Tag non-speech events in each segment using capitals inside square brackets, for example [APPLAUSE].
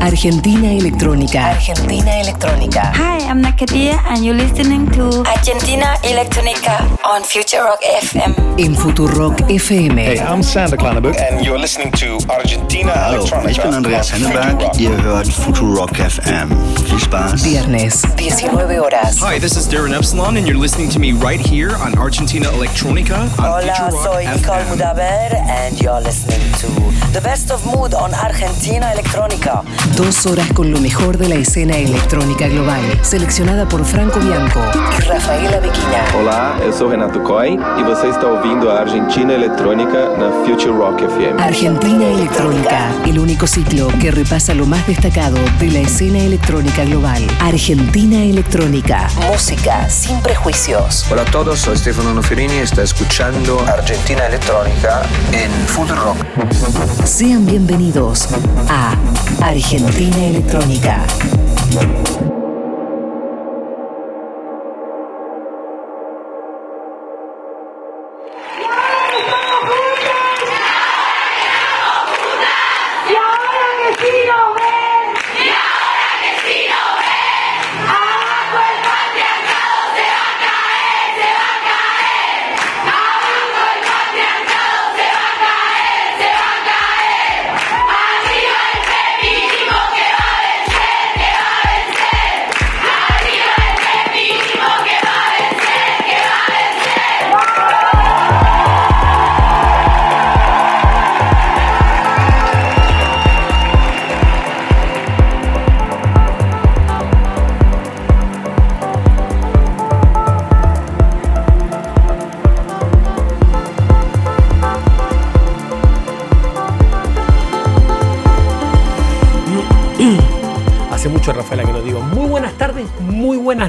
Argentina Electrónica. Argentina Electrónica. Hi, I'm Nakadia and you're listening to Argentina Electronica on Future Rock FM. En Futurock FM. Hey, I'm Sander Klanenburg. And you're listening to Argentina Hallo, Electronica. ich bin Andreas on Henneberg. Future Rock. Ihr hört Futurock FM. Viel Spaß. Viernes, 19 horas. Hi, this is Darren Epsilon, and you're listening to me right here on Argentina Electronica on Hola, Future Rock soy Nicole Mudaber and you're listening to The Best of Mood on Argentina Electronica. Dos horas con lo mejor de la escena electrónica global. Seleccionada por Franco Bianco y Rafaela Bequina. Olá, eu sou Renato Coy e você está ouvindo a Argentina Eletrônica na Future Rock FM. Argentina Electrónica, el único ciclo que repasa lo más destacado de la escena electrónica global. Argentina Electrónica, música sin prejuicios. Hola a todos, soy Stefano Noferini y está escuchando Argentina Electrónica en Future Rock. Sean bienvenidos a Argentina Electrónica.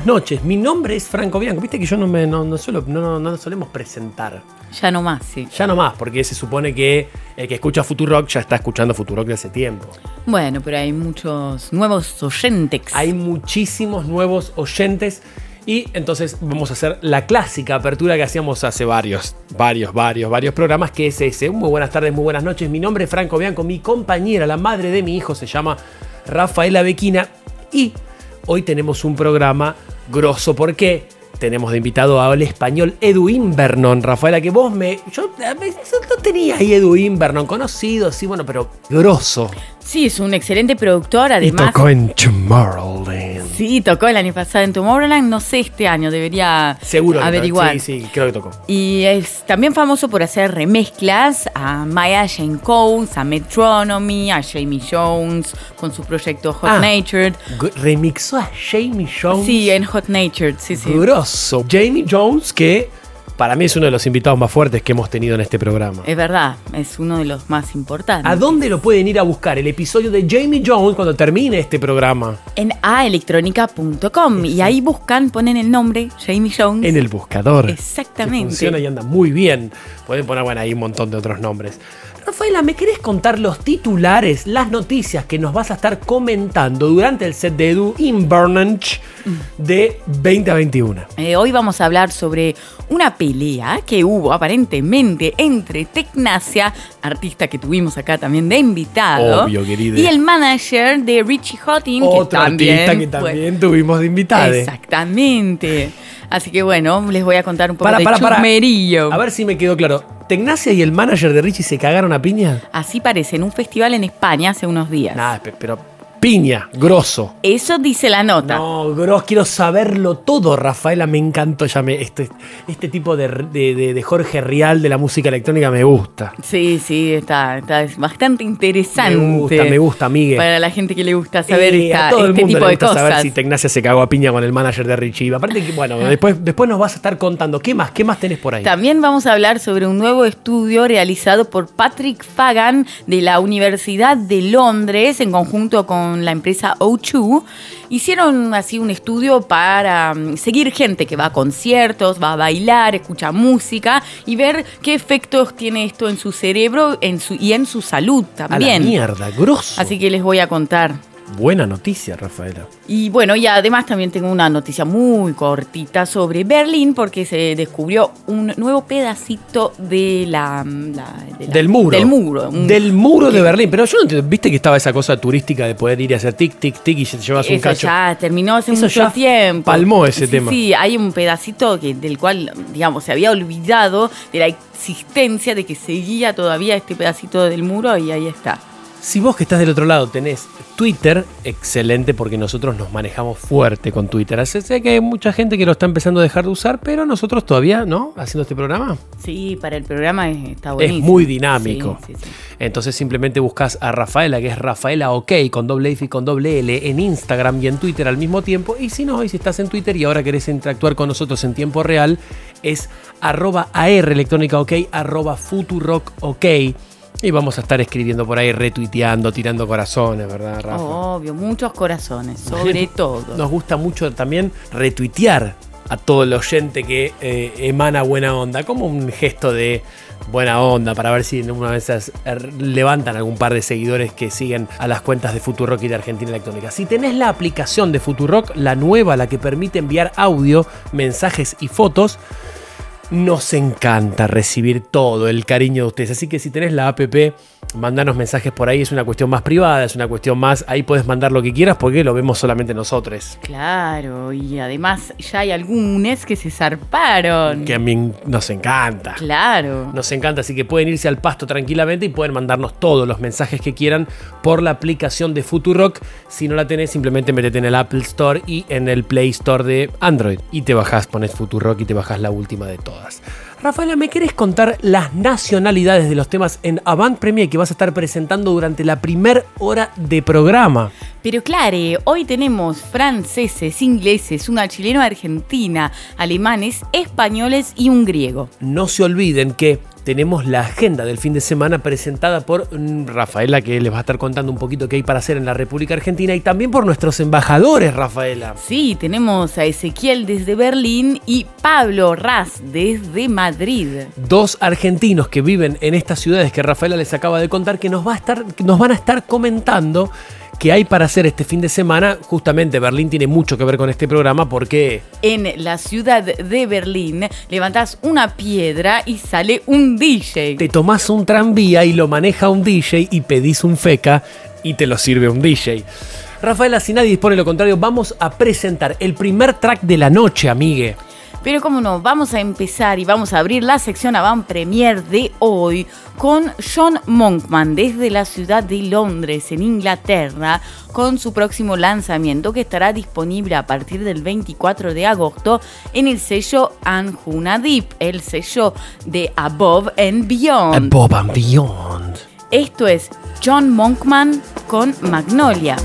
Buenas noches. Mi nombre es Franco Bianco. Viste que yo no me no, no suelo, no, no, solemos presentar. Ya no más, sí. Ya no más, porque se supone que el que escucha Futurock ya está escuchando Futurock de hace tiempo. Bueno, pero hay muchos nuevos oyentes. Hay muchísimos nuevos oyentes. Y entonces vamos a hacer la clásica apertura que hacíamos hace varios, varios, varios, varios programas, que es ese. Muy buenas tardes, muy buenas noches. Mi nombre es Franco Bianco, mi compañera, la madre de mi hijo, se llama Rafaela Bequina. Y hoy tenemos un programa grosso. ¿Por qué? Tenemos de invitado al español Edwin Vernon. Rafaela, que vos me. Yo a no tenía ahí Edwin Vernon conocido, sí, bueno, pero grosso. Sí, es un excelente productor, Y además. tocó en Tomorrowland. Sí, tocó el año pasado en Tomorrowland, no sé este año, debería Seguro que averiguar. Sí, sí, creo que tocó. Y es también famoso por hacer remezclas a Maya Jane Coles, a Metronomy, a Jamie Jones, con su proyecto Hot Ah. Natured. Remixó a Jamie Jones. Sí, en Hot Natured, sí, sí. Grosso. Jamie Jones, que para mí es uno de los invitados más fuertes que hemos tenido en este programa. Es verdad, es uno de los más importantes. ¿A dónde lo pueden ir a buscar? El episodio de Jamie Jones cuando termine este programa. En aelectronica.com y ahí buscan, ponen el nombre Jamie Jones. En el buscador. Exactamente. Que funciona y anda muy bien. Pueden poner, bueno, ahí un montón de otros nombres. Rafaela, ¿me querés contar los titulares, las noticias que nos vas a estar comentando durante el set de Edu Invernage de 2021? Eh, hoy vamos a hablar sobre una pelea que hubo aparentemente entre Tecnacia, artista que tuvimos acá también de invitado, Obvio, querida. y el manager de Richie Houghton, Otro que también, artista que también tuvimos de invitada. Exactamente. Así que bueno, les voy a contar un poco Para, de para, para. chusmerillo. A ver si me quedó claro. ¿Tecnacia y el manager de Richie se cagaron a piña? Así parece en un festival en España hace unos días. Nada, pero piña, grosso. Eso dice la nota. No, grosso, quiero saberlo todo, Rafaela. Me encantó ya me, este, este tipo de, de- de- de Jorge Rial de la música electrónica me gusta. Sí, sí, está, está es bastante interesante. Me gusta, me gusta, Migue. Para la gente que le gusta saber Eh, esta- a todo el este mundo tipo le de gusta cosas. saber si Tecnacia se cagó a piña con el manager de Richie. Aparte que, bueno, después, después nos vas a estar contando. ¿Qué más? ¿Qué más tenés por ahí? También vamos a hablar sobre un nuevo estudio realizado por Patrick Fagan de la Universidad de Londres en conjunto con la empresa O2. Hicieron así un estudio para mm, seguir gente que va a conciertos, va a bailar, escucha música y ver qué efectos tiene esto en su cerebro en su, y en su salud a la también. mierda, grosso. Así que les voy a contar Buena noticia, Rafaela. Y bueno, y además también tengo una noticia muy cortita sobre Berlín porque se descubrió un nuevo pedacito de la, la- de la- Del muro. Del muro. un- Del muro de Berlín. Pero yo no entiendo, viste que estaba esa cosa turística de poder ir a hacer tic, tic, tic y te llevas un cacho. ya terminó hace Eso mucho ya tiempo. palmó ese Sí, tema. Sí, hay un pedacito que, del cual, digamos, se había olvidado de la existencia de que seguía todavía este pedacito del muro y ahí está. Si vos que estás del otro lado tenés Twitter, excelente porque nosotros nos manejamos fuerte con Twitter. Así sé que hay mucha gente que lo está empezando a dejar de usar, pero nosotros todavía, ¿no? Haciendo este programa. Sí, para el programa es- está buenísimo. Es muy dinámico. Sí, sí, sí. Entonces simplemente buscas a Rafaela, que es Rafaela OK, con doble F y con doble L, en Instagram y en Twitter al mismo tiempo. Y si no, y si estás en Twitter y ahora querés interactuar con nosotros en tiempo real, es arroba AR electrónica OK, arroba Futurock OK. Y vamos a estar escribiendo por ahí, retuiteando, tirando corazones, ¿verdad, Rafa? Obvio, muchos corazones, [LAUGHS] sobre todo. Nos gusta mucho también retuitear a todo el oyente que eh, emana buena onda, como un gesto de buena onda para ver si en una vez esas, er, levantan algún par de seguidores que siguen a las cuentas de Futurock y de Argentina Electrónica. Si tenés la aplicación de Futurock, la nueva, la que permite enviar audio, mensajes y fotos, nos encanta recibir todo el cariño de ustedes. Así que si tenés la app, mandanos mensajes por ahí. Es una cuestión más privada, es una cuestión más. Ahí puedes mandar lo que quieras porque lo vemos solamente nosotros. Claro, y además ya hay algunos que se zarparon. Que a mí nos encanta. Claro. Nos encanta, así que pueden irse al pasto tranquilamente y pueden mandarnos todos los mensajes que quieran por la aplicación de Futurock. Si no la tenés, simplemente metete en el Apple Store y en el Play Store de Android. Y te bajás, pones Futurock y te bajás la última de todas. Rafaela, ¿me querés contar las nacionalidades de los temas en Avant Premier que vas a estar presentando durante la primer hora de programa? Pero claro, hoy tenemos franceses, ingleses, una chilena argentina, alemanes, españoles y un griego. No se olviden que tenemos la agenda del fin de semana presentada por Rafaela, que les va a estar contando un poquito qué hay para hacer en la República Argentina, y también por nuestros embajadores, Rafaela. Sí, tenemos a Ezequiel desde Berlín y Pablo Raz desde Madrid. Dos argentinos que viven en estas ciudades que Rafaela les acaba de contar, que nos, va a estar, que nos van a estar comentando qué hay para hacer este fin de semana. Justamente Berlín tiene mucho que ver con este programa porque En la ciudad de Berlín levantás una piedra y sale un DJ. te tomás un tranvía y lo maneja un DJ y pedís un feca y te lo sirve un DJ. Rafaela, si nadie dispone lo contrario, vamos a presentar el primer track de la noche, amigue. Pero como no, vamos a empezar y vamos a abrir la sección Avant Premier de hoy con John Monkman desde la ciudad de Londres, en Inglaterra, con su próximo lanzamiento que estará disponible a partir del 24 de agosto en el sello Anjuna Deep, el sello de Above and Beyond. Bob and Beyond. Esto es John Monkman con Magnolia.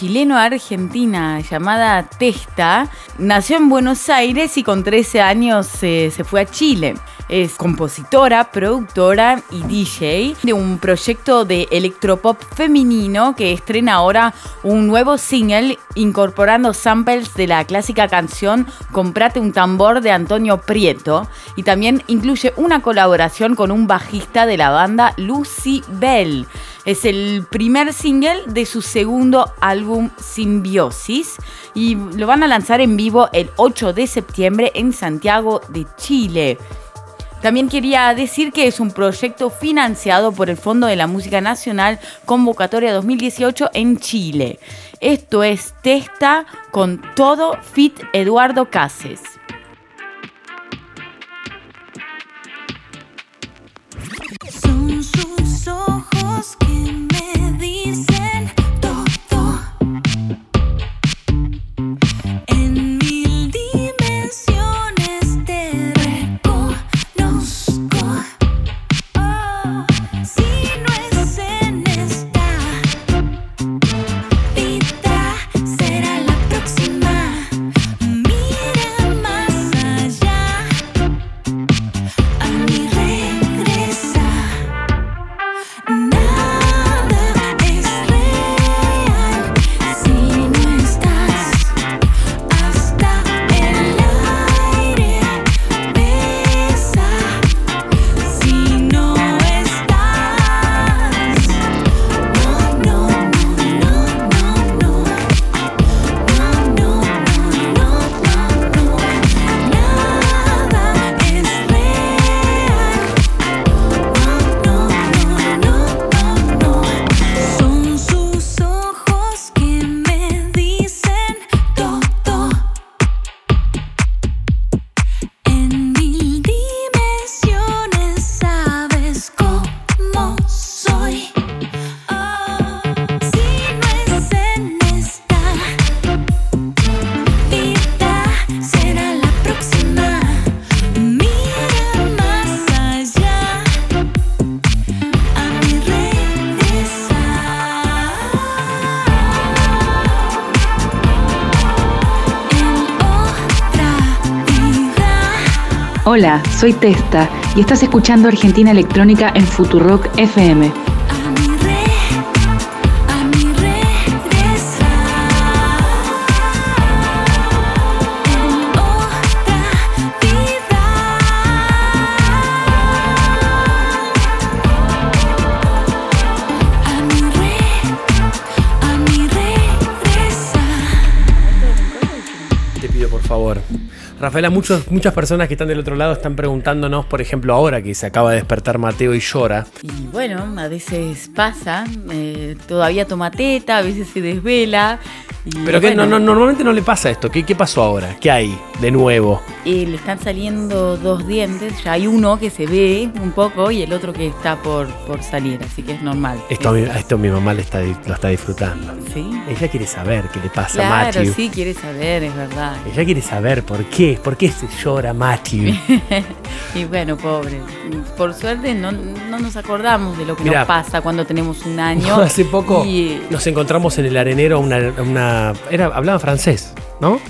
Chileno-argentina llamada Testa. Nació en Buenos Aires y con 13 años se fue a Chile. Es compositora, productora y DJ de un proyecto de electropop femenino que estrena ahora un nuevo single incorporando samples de la clásica canción Comprate un tambor de Antonio Prieto y también incluye una colaboración con un bajista de la banda Lucy Bell. Es el primer single de su segundo álbum Simbiosis y lo van a lanzar en vivo el 8 de septiembre en Santiago de Chile. También quería decir que es un proyecto financiado por el Fondo de la Música Nacional Convocatoria 2018 en Chile. Esto es Testa con todo Fit Eduardo Cases. Hola, soy Testa y estás escuchando Argentina Electrónica en Futurock FM. Rafaela, muchos, muchas personas que están del otro lado están preguntándonos, por ejemplo, ahora que se acaba de despertar Mateo y llora. Y bueno, a veces pasa, eh, todavía toma teta, a veces se desvela. Pero que bueno, no, no, normalmente no le pasa esto. ¿Qué, ¿Qué pasó ahora? ¿Qué hay de nuevo? eh, le están saliendo dos dientes, ya hay uno que se ve un poco y el otro que está por, por salir, así que es normal. Esto, a mi- esto mi mamá le está, lo está disfrutando. Sí. Ella quiere saber qué le pasa Claro, a Matthew. sí, quiere saber, es verdad. Ella quiere saber por qué. ¿Por qué se llora Matthew? [LAUGHS] y bueno, pobre. Por suerte no, no nos acordamos de lo que Mirá. nos pasa cuando tenemos un año. [LAUGHS] Hace poco Y, nos encontramos en el arenero una, una- era hablaba francés, ¿no?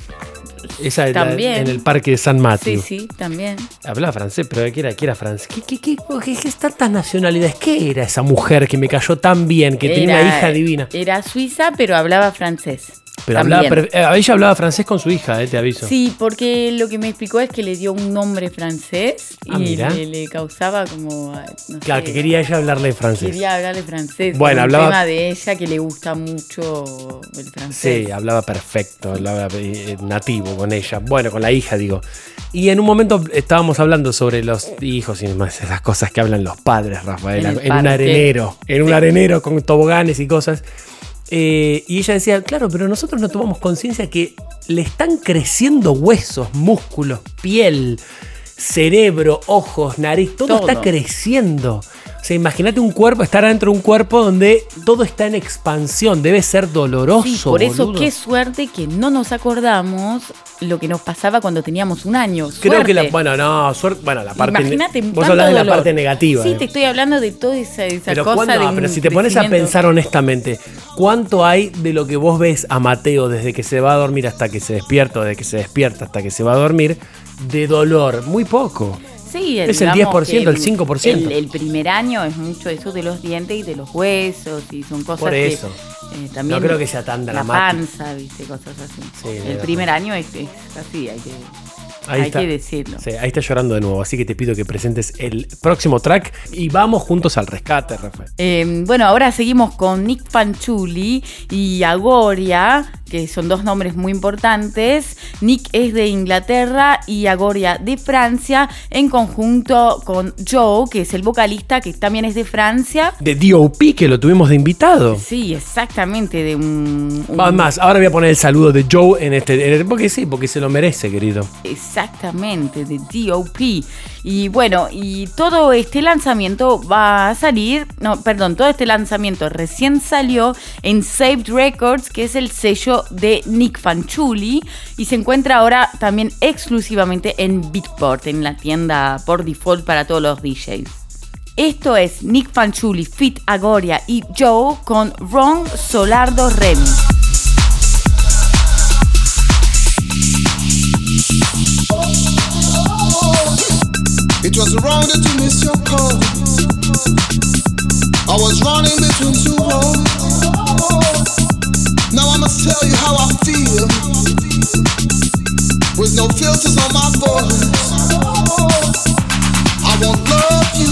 Esa era También. en el parque de San Matthew. sí, sí, también. Hablaba francés, pero ¿qué era? ¿Qué era francés? ¿Qué, qué, qué, qué, qué tantas nacionalidades? ¿Qué era esa mujer que me cayó tan bien, que tenía una Era- hija divina? Era suiza, pero hablaba francés. Pero hablaba, eh, ella hablaba francés con su hija, eh, te aviso. Sí, porque lo que me explicó es que le dio un nombre francés Ah, y le, le causaba como. no Claro, sé, que quería ella hablarle francés. Quería hablarle francés. Bueno, hablaba- tema de ella que le gusta mucho el francés. Sí, hablaba perfecto, hablaba eh, nativo con ella. Bueno, con la hija, digo. Y en un momento estábamos hablando sobre los hijos y demás, esas cosas que hablan los padres, Rafael, En en, el un arenero, en un arenero con toboganes y cosas. Eh, y ella decía, claro, pero nosotros no tomamos conciencia que le están creciendo huesos, músculos, piel, cerebro, ojos, nariz, todo, Todo. está creciendo. O sea, imagínate un cuerpo, estar adentro de un cuerpo donde todo está en expansión, debe ser doloroso. Sí, por eso boludo. qué suerte que no nos acordamos lo que nos pasaba cuando teníamos un año. Creo que la, bueno, no, suerte, bueno, la parte Imagínate vos hablás de la dolor. parte negativa. Sí, eh. te estoy hablando de toda esa, esa pero, cosa de ah, pero si te pones a pensar honestamente, ¿cuánto hay de lo que vos ves a Mateo desde que se va a dormir hasta que se despierta, o desde que se despierta hasta que se va a dormir, de dolor? Muy poco. Sí, Es el digamos 10%, que el 5%. El, el primer año es mucho eso de los dientes y de los huesos y son cosas Por que, eso. eh, también No creo que sea tan la dramático. panza, viste, cosas así. Sí, el primer año es, es así, hay que, Ahí hay está. que decirlo. Sí, ahí está llorando de nuevo, así que te pido que presentes el próximo track y vamos juntos al rescate, Rafael. Eh, bueno, ahora seguimos con Nick Fanchuli y Agoria, que son dos nombres muy importantes. Nick es de Inglaterra y Agoria de Francia, en conjunto con Joe, que es el vocalista, que también es de Francia. De D.O.P. que lo tuvimos de invitado. Sí, exactamente, de un... un- más, ahora voy a poner el saludo de Joe en este. porque sí, porque se lo merece, querido. Exactamente, de DOP. Y bueno, y todo este lanzamiento va a salir, no, perdón, todo este lanzamiento recién salió en Saved Records, que es el sello de Nick Fanchuli, y se encuentra ahora también exclusivamente en Beatport, en la tienda por default para todos los DJs. Esto es Nick Fanchuli, Fit Agoria y Joe con Ron Solardo Remix. It was wrong that you your call. I was running between two roads. Now I must tell you how I feel. With no filters on my voice. I won't love you,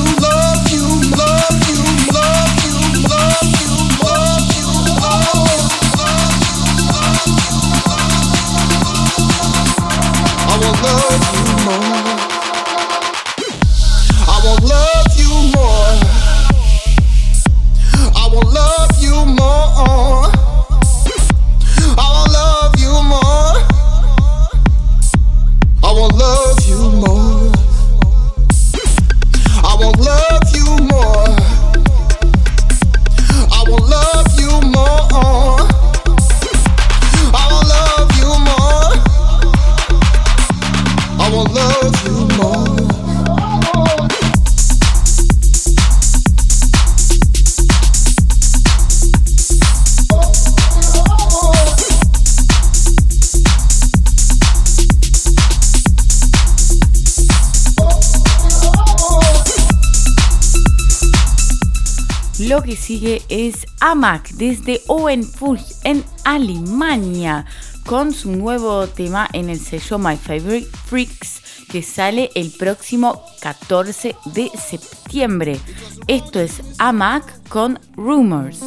es AMAC desde Owenfurt en Alemania con su nuevo tema en el sello My Favorite Freaks que sale el próximo 14 de septiembre. Esto es AMAC con Rumors.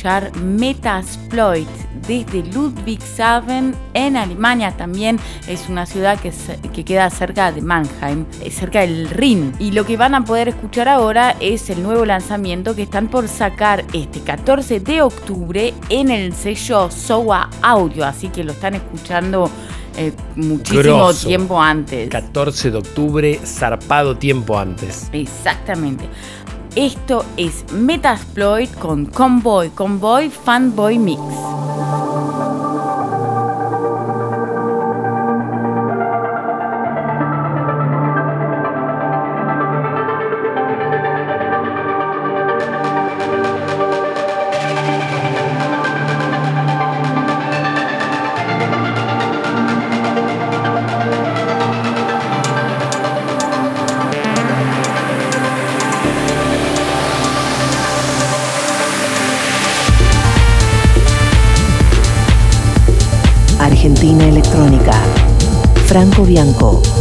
Escuchar Metasploit desde Ludwigshafen en Alemania. También es una ciudad que, se- que queda cerca de Mannheim, eh, cerca del Rin. Y lo que van a poder escuchar ahora es el nuevo lanzamiento que están por sacar este 14 de octubre en el sello SOA Audio. Así que lo están escuchando eh, muchísimo Grosso. tiempo antes. 14 de octubre, zarpado tiempo antes. Exactamente. Esto es Metasploit con Convoy, Convoy Fanboy Mix. Franco Bianco.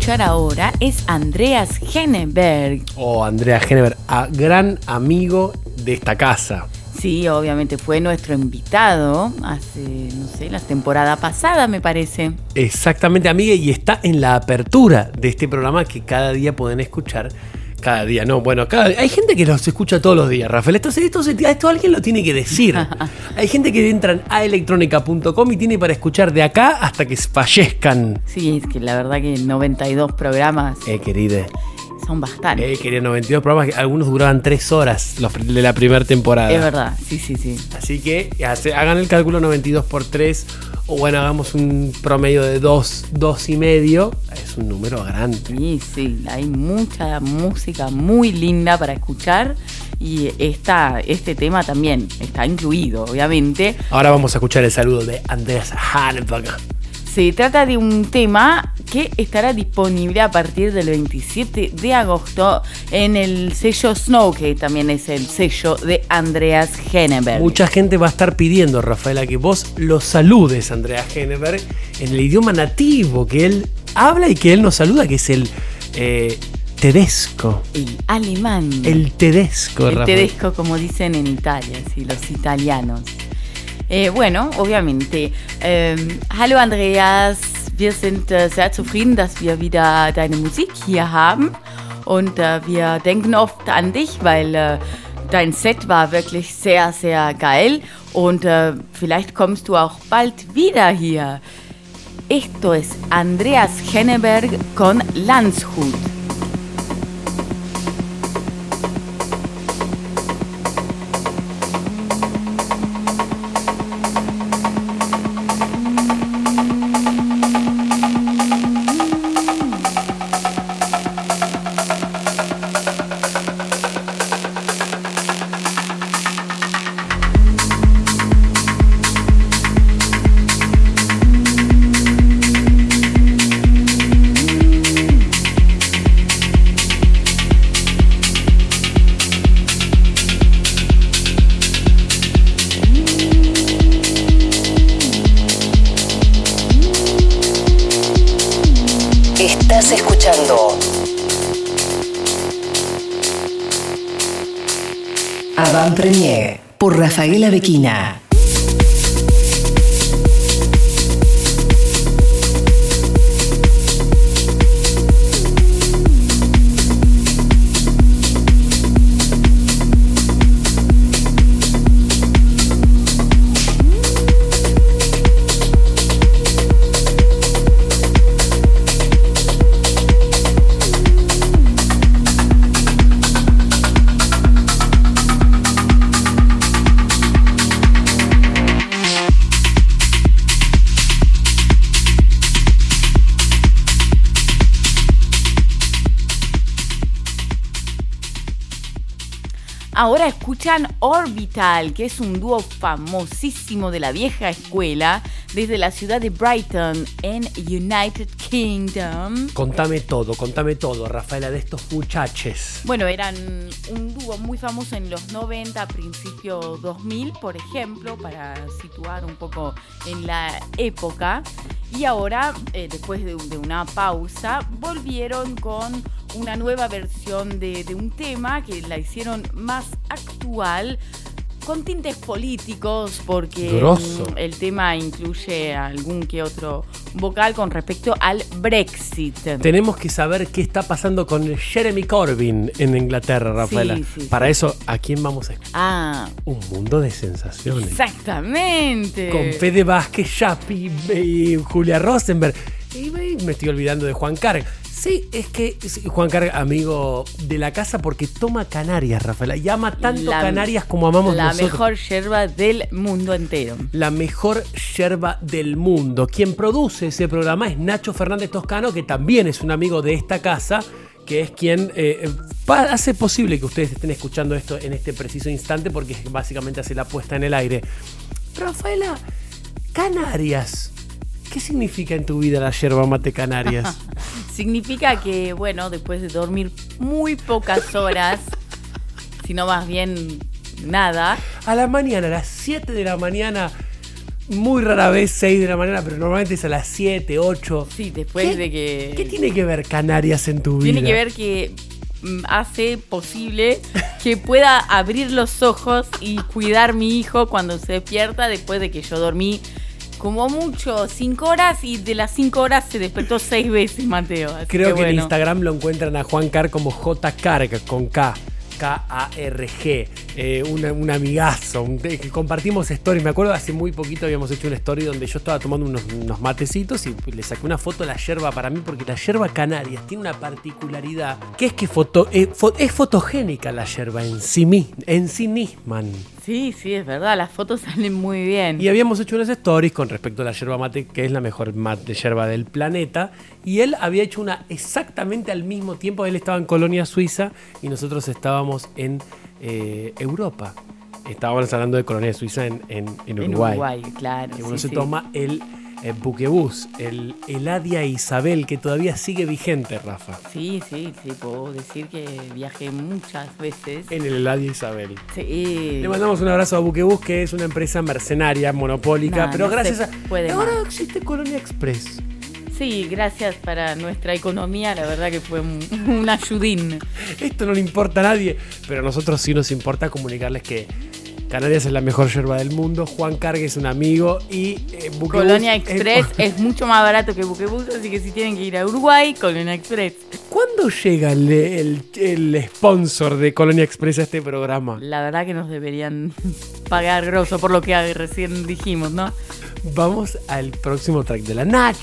Escuchar ahora es Andreas Henneberg. Oh, Andrea Genever, a- gran amigo de esta casa. Sí, obviamente fue nuestro invitado hace, no sé, la temporada pasada, me parece. Exactamente, amiga, y está en la apertura de este programa que cada día pueden escuchar. Cada día, no, bueno, cada hay gente que los escucha todos los días, Rafael. Esto, esto, esto alguien lo tiene que decir. [LAUGHS] hay gente que entran a electrónica.com y tiene para escuchar de acá hasta que fallezcan. Sí, es que la verdad que 92 programas Eh, querida. son bastantes. Eh, quería 92 programas, que algunos duraban 3 horas los de la primera temporada. es verdad, sí, sí, sí. Así que hace- hagan el cálculo 92 por 3 o bueno, hagamos un promedio de 2, 2 y medio. Es un número grande. Sí, sí, hay mucha música muy linda para escuchar y esta, este tema también está incluido, obviamente. Ahora vamos a escuchar el saludo de Andreas Hanneberg. Se trata de un tema que estará disponible a partir del 27 de agosto en el sello Snow, que también es el sello de Andreas Henneberg. Mucha gente va a estar pidiendo, Rafaela, que vos lo saludes, Andreas Henneberg, en el idioma nativo que él habla y que él nos saluda, que es el eh, tedesco. El alemán. El tedesco, El Rafael. tedesco, como dicen en Italia, sí, los italianos. Eh, bueno, obviamente. Ähm, hallo Andreas, wir sind äh, sehr zufrieden, dass wir wieder deine Musik hier haben. Und äh, wir denken oft an dich, weil äh, dein Set war wirklich sehr, sehr geil. Und äh, vielleicht kommst du auch bald wieder hier. Esto es Andreas Henneberg con Landshut. Estás escuchando Avant Premier por Rafaela Bequina. Ahora escuchan Orbital, que es un dúo famosísimo de la vieja escuela desde la ciudad de Brighton en United Kingdom. Contame todo, contame todo, Rafaela, de estos muchachos. Bueno, eran un dúo muy famoso en los 90, principio 2000, por ejemplo, para situar un poco en la época. Y ahora, eh, después de, de una pausa, volvieron con una nueva versión de, de un tema que la hicieron más actual con tintes políticos porque Grosso. mm, el tema incluye algún que otro vocal con respecto al Brexit. Tenemos que saber qué está pasando con Jeremy Corbyn en Inglaterra, Rafaela. Sí, sí, Para sí. eso, ¿a quién vamos a escuchar? Ah, Un mundo de sensaciones. exactamente. Con Fede Vázquez, Chapi y Julia Rosenberg. Y me me estoy olvidando de Juan Carg. Sí, es que sí, Juan Carg, amigo de la casa, porque toma Canarias, Rafaela. Y ama tanto La- Canarias como amamos La nosotros. mejor yerba del mundo entero. la mejor yerba del mundo. Quien produce ese programa es Nacho Fernández Toscano, que también es un amigo de esta casa, que es quien eh, pa- hace posible que ustedes estén escuchando esto en este preciso instante, porque básicamente hace la puesta en el aire. Rafaela, Canarias. ¿Qué significa en tu vida la yerba mate Canarias? [LAUGHS] Significa que, bueno, después de dormir muy pocas horas, sino más bien nada, A la mañana, a las 7 de la mañana, muy rara vez 6 de la mañana, pero normalmente es a las 7, 8. sí, después ¿Qué- de que... ¿Qué tiene que ver Canarias en tu vida? Tiene que ver que mm, hace posible que pueda abrir los ojos y cuidar mi hijo cuando se despierta después de que yo dormí como mucho cinco horas y de las cinco horas se despertó seis veces Mateo. Así Creo que, en. Instagram lo encuentran a Juan Car como J Carg con K. K-A-R-G, eh, un, un amigazo, un- que compartimos stories. Me acuerdo hace muy poquito habíamos hecho una story donde yo estaba tomando unos, unos matecitos y le saqué una foto de la yerba para mí, porque la yerba canarias tiene una particularidad que es que foto, eh, fo- es fotogénica la yerba en sí, en sí misma. Sí, sí, es verdad, las fotos [LAUGHS] salen muy bien. Y habíamos hecho unas stories con respecto a la yerba mate, que es la mejor mate yerba del planeta. Y él había hecho una exactamente al mismo tiempo. Él estaba en Colonia Suiza y nosotros estábamos en eh, Europa. Estábamos hablando de Colonia Suiza en, en- en En Uruguay. Uruguay, claro. Que uno sí, se sí. toma el eh, buquebús, el Eladia Isabel, que todavía sigue vigente, Rafa. Sí, sí, sí, puedo decir que viajé muchas veces. En el Eladia Isabel. Sí. Le mandamos un abrazo a Buquebus, que es una empresa mercenaria, monopólica, No, pero no gracias a. puede ahora más. existe Colonia Express. Sí, gracias para nuestra economía, la verdad que fue un, un ayudín. Esto no le importa a nadie, pero a nosotros sí nos importa comunicarles que Canarias es la mejor yerba del mundo, Juan Cargue es un amigo y eh, Buquebus Colonia es- Express [LAUGHS] es mucho más barato que Buquebus, así que si tienen que ir a Uruguay, Colonia Express. ¿Cuándo llega el, el- el sponsor de Colonia Express a este programa? La verdad que nos deberían pagar grosso por lo que recién dijimos, ¿no? Vamos al próximo track de la Nach.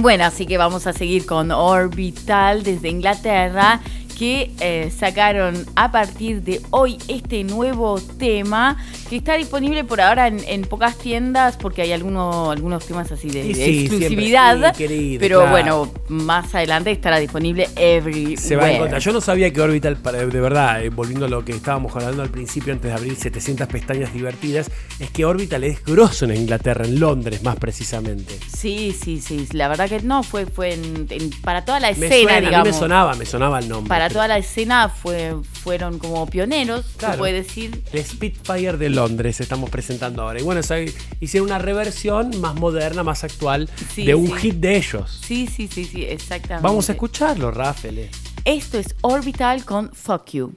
Bueno, así que vamos a seguir con Orbital desde Inglaterra, que eh, sacaron a partir de hoy este nuevo tema que está disponible por ahora en, en pocas tiendas porque hay algunos algunos temas así de, Y de sí, exclusividad. sí, querido, pero claro. bueno, más adelante estará disponible everywhere. Se va a encontrar. Yo no sabía que Orbital, de verdad, eh, volviendo a lo que estábamos hablando al principio, antes de abrir 700 pestañas divertidas, es que Orbital es grosso en Inglaterra, en Londres más precisamente. Sí, sí, sí. La verdad que no, fue, fue en- en- para toda la Me escena, suena, a mí digamos. me sonaba, me sonaba el nombre. Para toda la escena fue, fueron como pioneros, se puede decir. El Spitfire de Londres estamos presentando ahora. Y bueno, o sea, hicieron una reversión más moderna, más actual Sí, de un sí. hit de ellos. Sí, sí, sí, sí, exactamente. Vamos a escucharlo, Rafael. Esto es Orbital con Fuck You.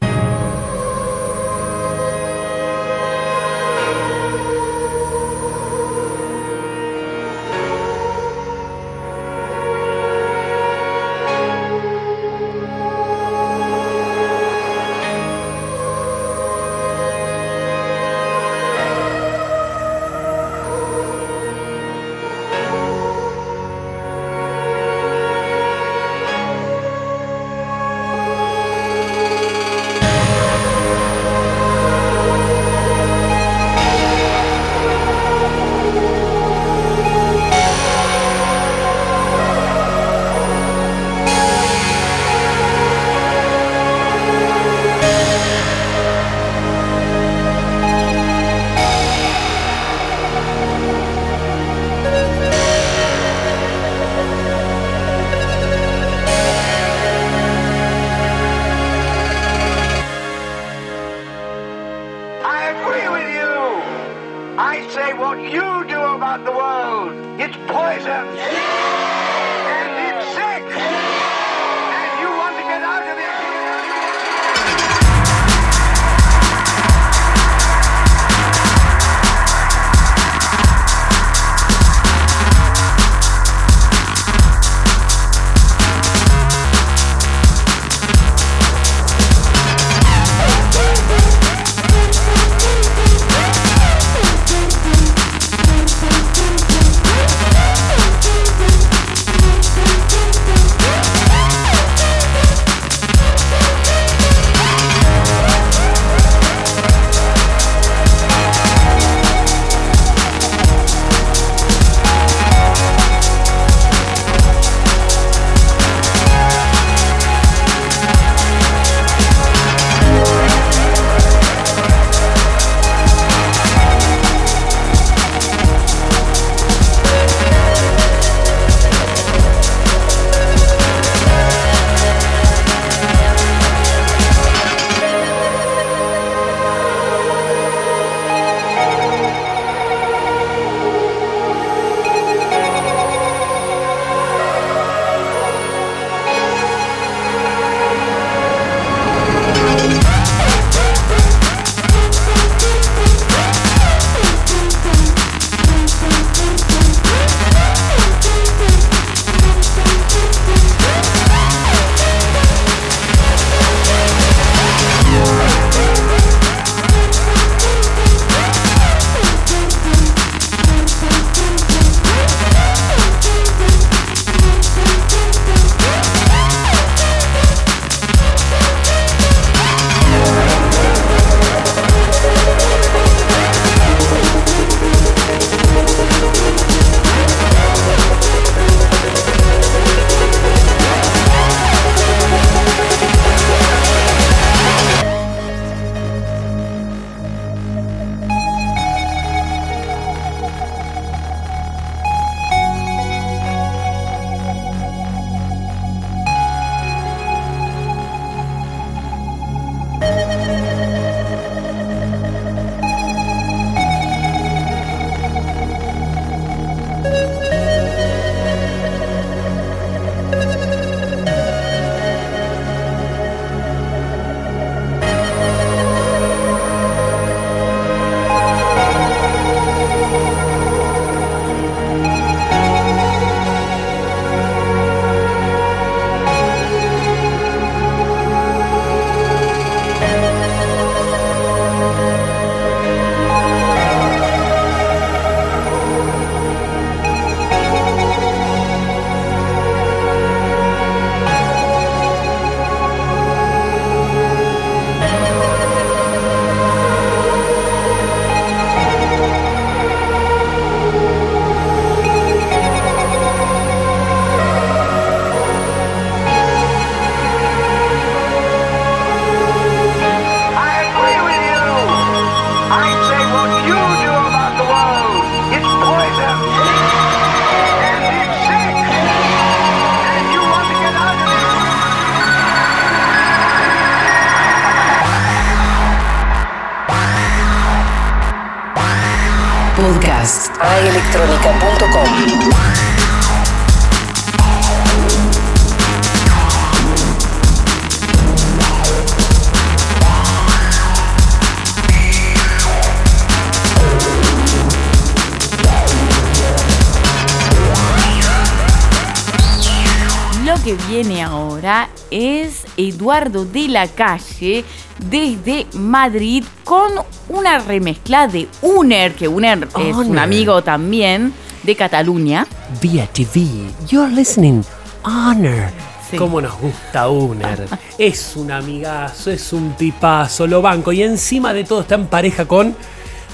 Eduardo de la Calle desde Madrid con una remezcla de Uner, que Uner es un amigo también de Cataluña. Vía TV, you're listening Honor. Sí. Cómo nos gusta Uner. [LAUGHS] es un amigazo, es un tipazo, lo banco. Y encima de todo está en pareja con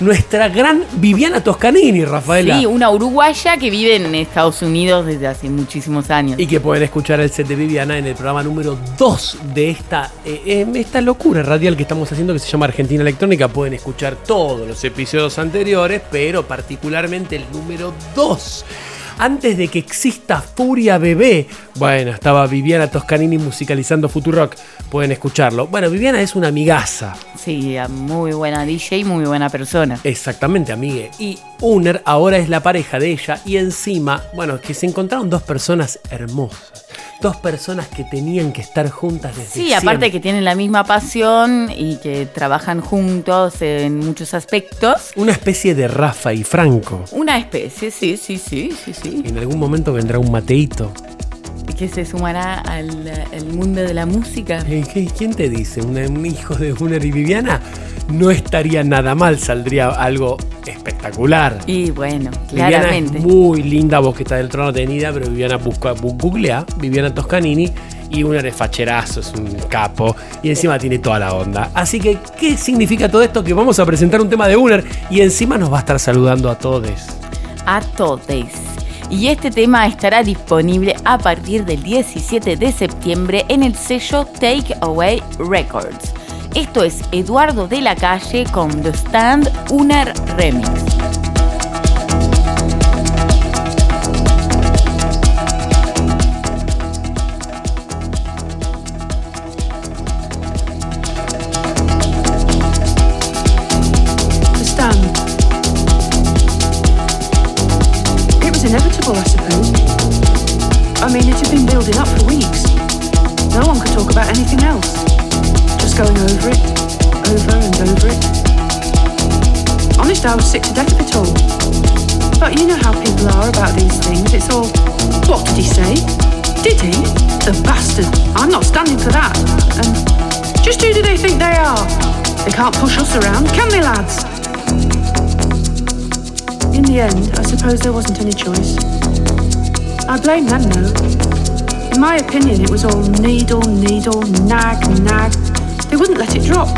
nuestra gran Viviana Toscanini, Rafaela. Sí, una uruguaya que vive en Estados Unidos desde hace muchísimos años. Y que pueden escuchar el set de Viviana en el programa número 2 de esta, eh, eh, esta locura radial que estamos haciendo que se llama Argentina Electrónica. Pueden escuchar todos los episodios anteriores, pero particularmente el número 2. Antes de que exista Furia Bebé, bueno, estaba Viviana Toscanini musicalizando Futurock. Pueden escucharlo. Bueno, Viviana es una amigaza. Sí, muy buena DJ, muy buena persona. Exactamente, amigue. Y Uner ahora es la pareja de ella y encima, bueno, que se encontraron dos personas hermosas. Dos personas que tenían que estar juntas desde Sí, aparte que tienen la misma pasión y que trabajan juntos en muchos aspectos. Una especie de Rafa y Franco. Una especie, sí, sí, sí, sí, sí. En algún momento vendrá un Mateito. Que se sumará al, al mundo de la música. Eh, ¿qué- ¿Quién te dice? ¿Un, un hijo de Uner y Viviana? No estaría nada mal, saldría algo espectacular. Y bueno, Viviana claramente. es muy linda, vos que está del trono tenida, pero Viviana busca, bu- googlea, Viviana Toscanini, y Uner es facherazo, es un capo, y encima tiene toda la onda. Así que, ¿qué significa todo esto? Que vamos a presentar un tema de Uner, y encima nos va a estar saludando a todos. A todos. Y este tema estará disponible a partir del 17 de septiembre en el sello Take Away Records. Esto es Eduardo de la Calle con The Stand Uner Remix. It up for weeks. No one could talk about anything else. Just going over it, over and over it. Honest, I was sick to death of it all. But you know how people are about these things. It's all, what did he say? Did he? The bastard. I'm not standing for that. And just who do they think they are? They can't push us around, can they, lads? In the end, I suppose there wasn't any choice. I blame them, though. In my opinion, it was all needle, needle, nag, nag. They wouldn't let it drop.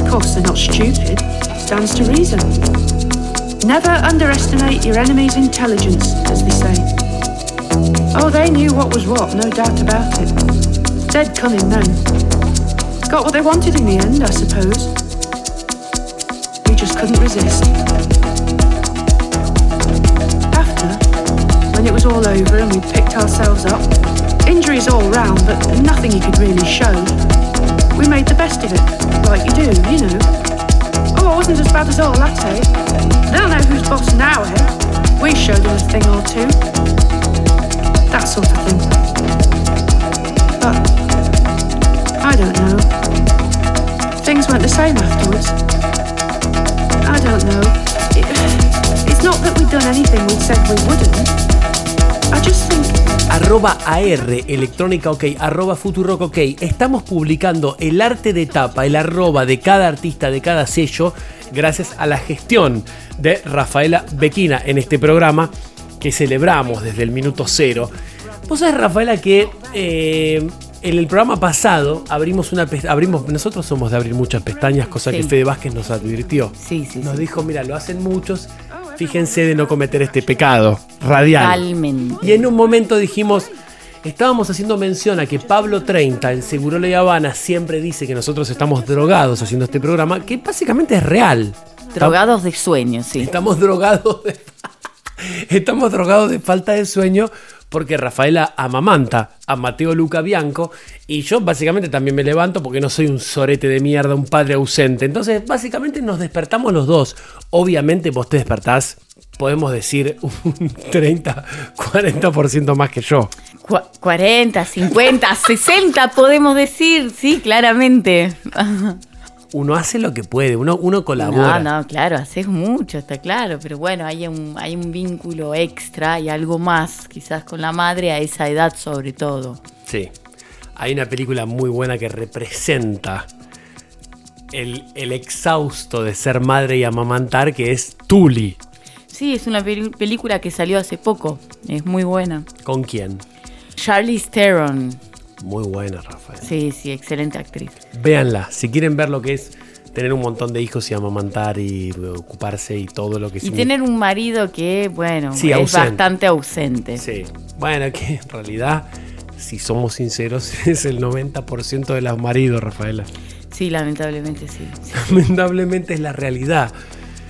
Of course, they're not stupid. Stands to reason. Never underestimate your enemy's intelligence, as they say. Oh, they knew what was what, no doubt about it. Dead cunning then. Got what they wanted in the end, I suppose. We just couldn't resist. It was all over and we picked ourselves up, injuries all round, but nothing you could really show, we made the best of it, like you do, you know. Oh, it wasn't as bad as all that, eh? They'll know who's boss now, eh? We showed them a thing or two. That sort of thing. But, I don't know. Things weren't the same afterwards. I don't know. It, it's not that we'd done anything we'd said we wouldn't. Arroba AR, electrónica ok, arroba Futurock ok. Estamos publicando el arte de tapa, el arroba de cada artista, de cada sello, gracias a la gestión de Rafaela Bequina en este programa que celebramos desde el minuto cero. Vos sabés, Rafaela, que eh, en el programa pasado abrimos una abrimos, nosotros somos de abrir muchas pestañas, cosa que. Fede Vázquez nos advirtió. Sí, sí, Nos dijo, mira, lo hacen muchos, fíjense de no cometer este pecado radial. Totalmente. Y en un momento dijimos, estábamos haciendo mención a que Pablo 30 en Segurola y Habana siempre dice que nosotros estamos drogados haciendo este programa, que básicamente es real. Drogados de sueño, sí. Estamos drogados de, [LAUGHS] estamos drogados de falta de sueño porque Rafaela amamanta a Mateo Luca Bianco y yo básicamente también me levanto porque no soy un sorete de mierda, un padre ausente. Entonces, básicamente nos despertamos los dos. Obviamente vos te despertás, podemos decir, un 30, 40% más que yo. Cu- 40, 50, 60 podemos decir, sí, claramente. Uno hace lo que puede, uno, uno No, colabora. no, claro, haces mucho, está claro, pero bueno, hay un, hay un vínculo extra y algo más, quizás con la madre a esa edad sobre todo. Sí. Hay una película muy buena que representa el, el exhausto de ser madre y amamantar, que es Tuli. Sí, es una película que salió hace poco, es muy buena. ¿Con quién? Charlize Theron, Muy buena, Rafael. sí, sí, excelente actriz. Véanla, si quieren ver lo que es tener un montón de hijos y amamantar y ocuparse y todo lo que Y tener un marido que, bueno, Sí, es ausente. bastante ausente. Sí. Bueno, que en realidad, si somos sinceros, [LAUGHS] es el 90% de los maridos, Rafaela. Sí, lamentablemente sí. [LAUGHS] Lamentablemente es la realidad.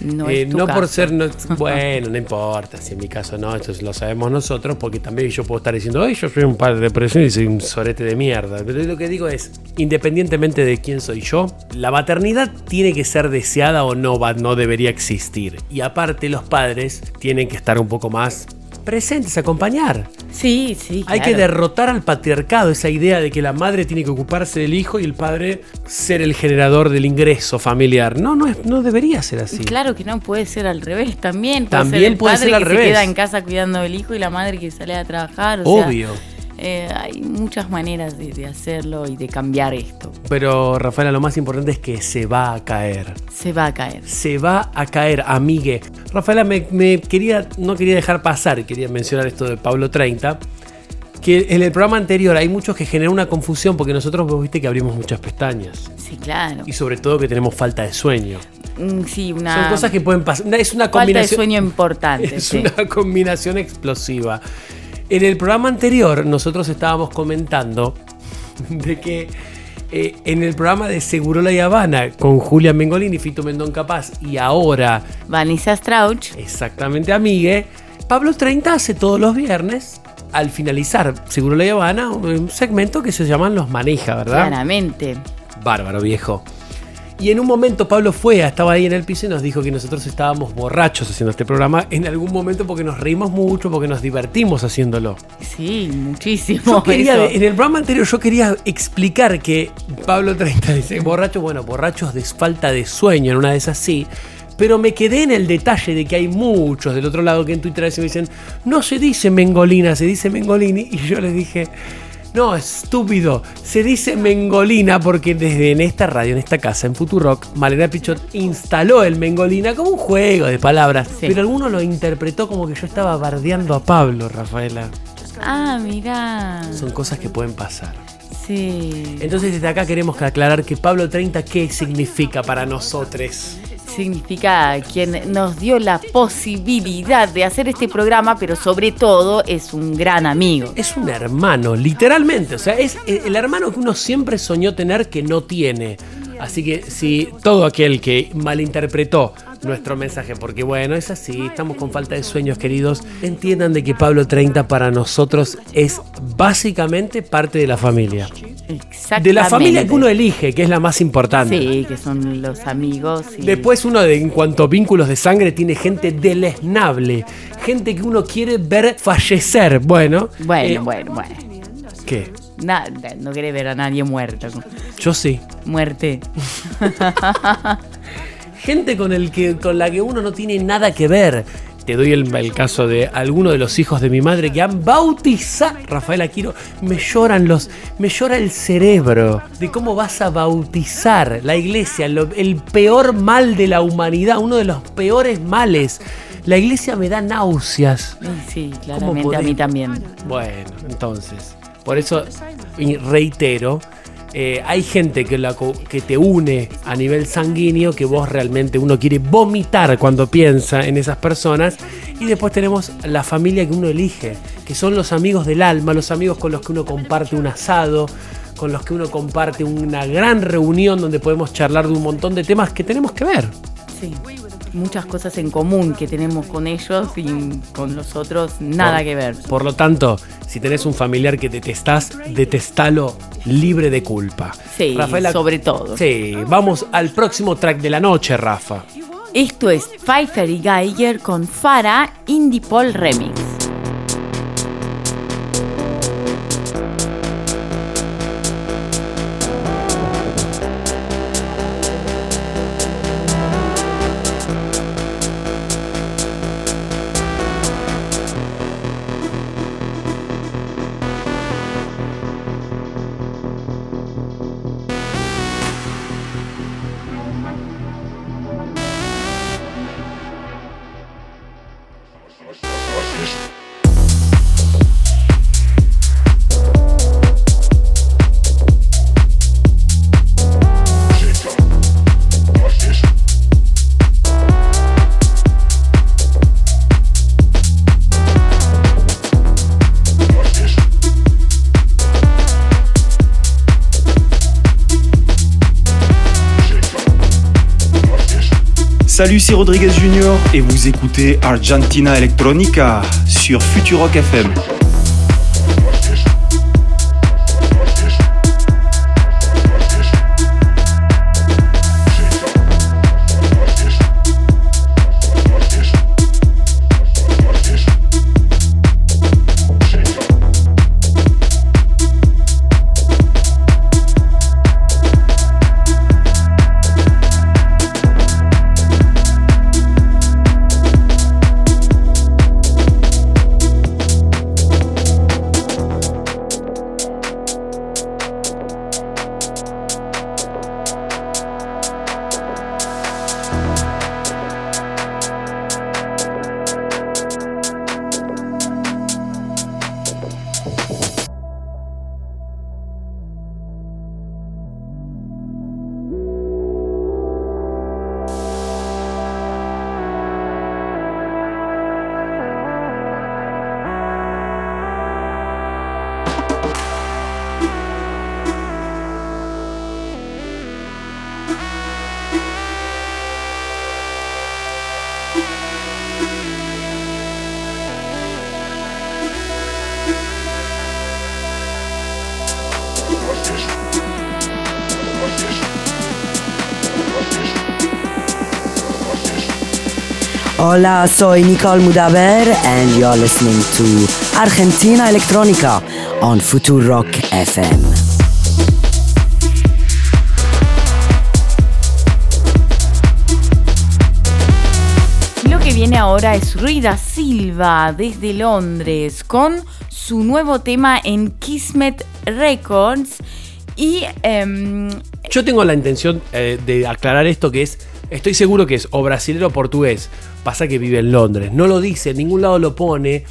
No Eh, es tu no por ser. no- [LAUGHS] bueno, no importa. Si en mi caso no, esto lo sabemos nosotros, porque también yo puedo estar diciendo, ay, yo soy un padre de depresión y soy un sorete de mierda. Pero lo que digo es, independientemente de quién soy yo, la maternidad tiene que ser deseada o no, va, no debería existir. Y aparte, los padres tienen que estar un poco más presentes, acompañar. Sí, sí. Hay claro. que derrotar al patriarcado, esa idea de que la madre tiene que ocuparse del hijo y el padre ser el generador del ingreso familiar. No, no, es, no debería ser así. Claro que no puede ser al revés también. Puede También ser el puede padre ser al que revés. se queda en casa cuidando del hijo y la madre que sale a trabajar. o sea, Obvio. Eh, hay muchas maneras de, de hacerlo y de cambiar esto. Pero Rafaela, lo más importante es que se va a caer. Se va a caer. Se va a caer, amigue. Rafaela, me, me quería, no quería dejar pasar, quería mencionar esto de Pablo 30. Que en el programa anterior hay muchos que generan una confusión porque nosotros vos viste que abrimos muchas pestañas. Sí, claro. Y sobre todo que tenemos falta de sueño. Mm, Sí, una Son cosas que pueden pasar. Es una falta de combinación. sueño importante. [LAUGHS] Es sí. una combinación explosiva. En el programa anterior nosotros estábamos comentando [LAUGHS] de que eh, en el programa de Segurola y Habana con Julia Mengolini, Fito Mendón Capaz y ahora Vanessa Strauch. exactamente Amigue, Pablo 30 hace todos los viernes al finalizar Segurola y Habana un segmento que se llaman Los Maneja, ¿verdad? Claramente. Bárbaro, viejo. Y en un momento Pablo fue, estaba ahí en el piso y nos dijo que nosotros estábamos borrachos haciendo este programa en algún momento porque nos reímos mucho, porque nos divertimos haciéndolo. Sí, muchísimo. Yo quería, eso. en el programa anterior yo quería explicar que Pablo 30 dice, borracho, bueno, borrachos de falta de sueño, en una de esas sí. Pero me quedé en el detalle de que hay muchos del otro lado que en Twitter a veces me dicen, no se dice Mengolina, se dice Mengolini. Y yo les dije, no, estúpido, se dice Mengolina porque desde en esta radio, en esta casa, en Futurock, Malena Pichot instaló el Mengolina como un juego de palabras. Pero alguno lo interpretó como que yo estaba bardeando a Pablo, Rafaela. Ah, mirá. Son cosas que pueden pasar. Sí. Entonces desde acá queremos aclarar que Pablo 30, ¿qué significa para nosotros? Significa quien nos dio la posibilidad de hacer este programa, pero sobre todo es un gran amigo. Es un hermano, literalmente. O sea, es el hermano que uno siempre soñó tener que no tiene. Así que si todo aquel que malinterpretó nuestro mensaje, porque bueno, es así, estamos con falta de sueños, queridos, entiendan de que Pablo 30 para nosotros es básicamente parte de la familia. Exactamente. De la familia que uno elige, que es la más importante. Sí, que son los amigos. y- Después uno de, en cuanto a vínculos de sangre tiene gente deleznable, gente que uno quiere ver fallecer. Bueno, Bueno, eh, bueno, bueno. ¿qué? Nada, no quiere ver a nadie muerto. Yo sí. Muerte. [LAUGHS] Gente con, el que, con la que uno no tiene nada que ver. Te doy el, el caso de alguno de los hijos de mi madre que han bautizado. Rafael Aquiro, me lloran los. Me llora el cerebro de cómo vas a bautizar la iglesia, lo- el peor mal de la humanidad, uno de los peores males. La iglesia me da náuseas. Sí, claramente a mí también. Bueno, entonces, por eso reitero, eh, hay gente que, la que te une a nivel sanguíneo que vos realmente uno quiere vomitar cuando piensa en esas personas. Y después tenemos la familia que uno elige, que son los amigos del alma, los amigos con los que uno comparte un asado, con los que uno comparte una gran reunión donde podemos charlar de un montón de temas que tenemos que ver. Sí. Muchas cosas en común que tenemos con ellos y con los otros nada Por- que ver. Por lo tanto, si tenés un familiar que detestás, detestalo libre de culpa. Sí, Rafaela- sobre todo. Sí, vamos al próximo track de la noche, Rafa. Esto es Pfeiffer y Geiger con Farah Indie Pol Remix. C'est Rodriguez Junior et vous écoutez Argentina Electronica sur Futurock FM. Hola, soy Nicole Mudaber and you're listening to Argentina Electronica on Futurock FM. Lo que viene ahora es Ruida Silva desde Londres con su nuevo tema en Kismet Records y em, Yo tengo la intención eh, de aclarar esto que es, estoy seguro que es o brasilero o portugués, pasa que vive en Londres, no lo dice, ningún lado lo pone,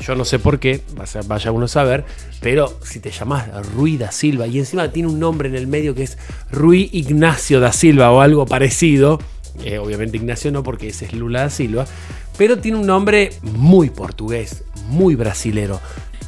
yo no sé por qué, vaya vaya uno a saber, pero si te llamas Rui da Silva y encima tiene un nombre en el medio que es Rui Ignacio da Silva o algo parecido, eh, obviamente Ignacio no porque ese es Lula da Silva, pero tiene un nombre muy portugués, muy brasilero.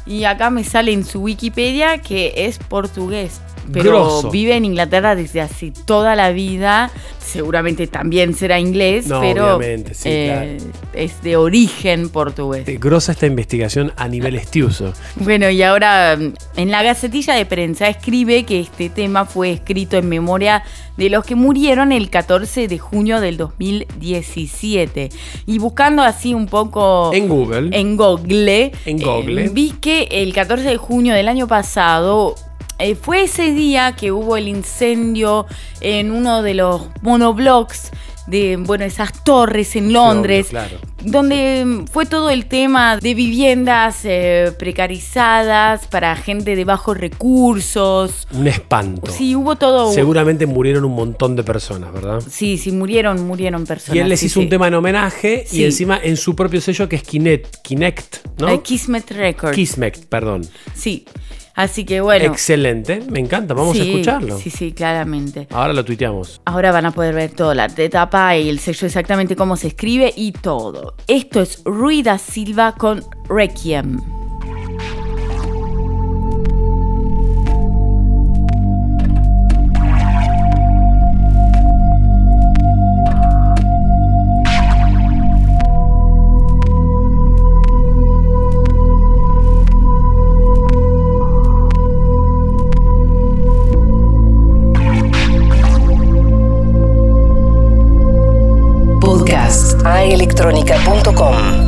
Y acá me sale en su Wikipedia que es portugués. Pero Grosso. vive en Inglaterra desde hace toda la vida. Seguramente también será inglés, No, pero obviamente, sí, eh, es de origen portugués. Eh, Grosa esta investigación a nivel estiuso. Bueno, y ahora mm, en la Gacetilla de Prensa escribe que este tema fue escrito en memoria de los que murieron el 14 de junio del 2017. Y buscando así un poco En Google. en Google, En Google. eh, vi que el 14 de junio del año pasado eh, fue ese día que hubo el incendio en uno de los monoblocks de, bueno, esas torres en Londres, Sí, obvio, claro. donde fue todo el tema de viviendas eh, precarizadas para gente de bajos recursos. Un espanto. Sí, hubo todo. Seguramente murieron un montón de personas, ¿verdad? Sí, sí, murieron, murieron personas. Y él les sí, hizo sí. un tema en homenaje y encima en su propio sello que es Kinect, Kinect ¿no? Eh, Kismet Records. Kismet, perdón. Sí. Así que bueno. Excelente, me encanta, vamos a escucharlo. Sí, sí, claramente. Ahora lo tuiteamos. Ahora van a poder ver todo la de tapa y el sello exactamente cómo se escribe y todo. Esto es Ruida Silva con Requiem. aelectronica.com.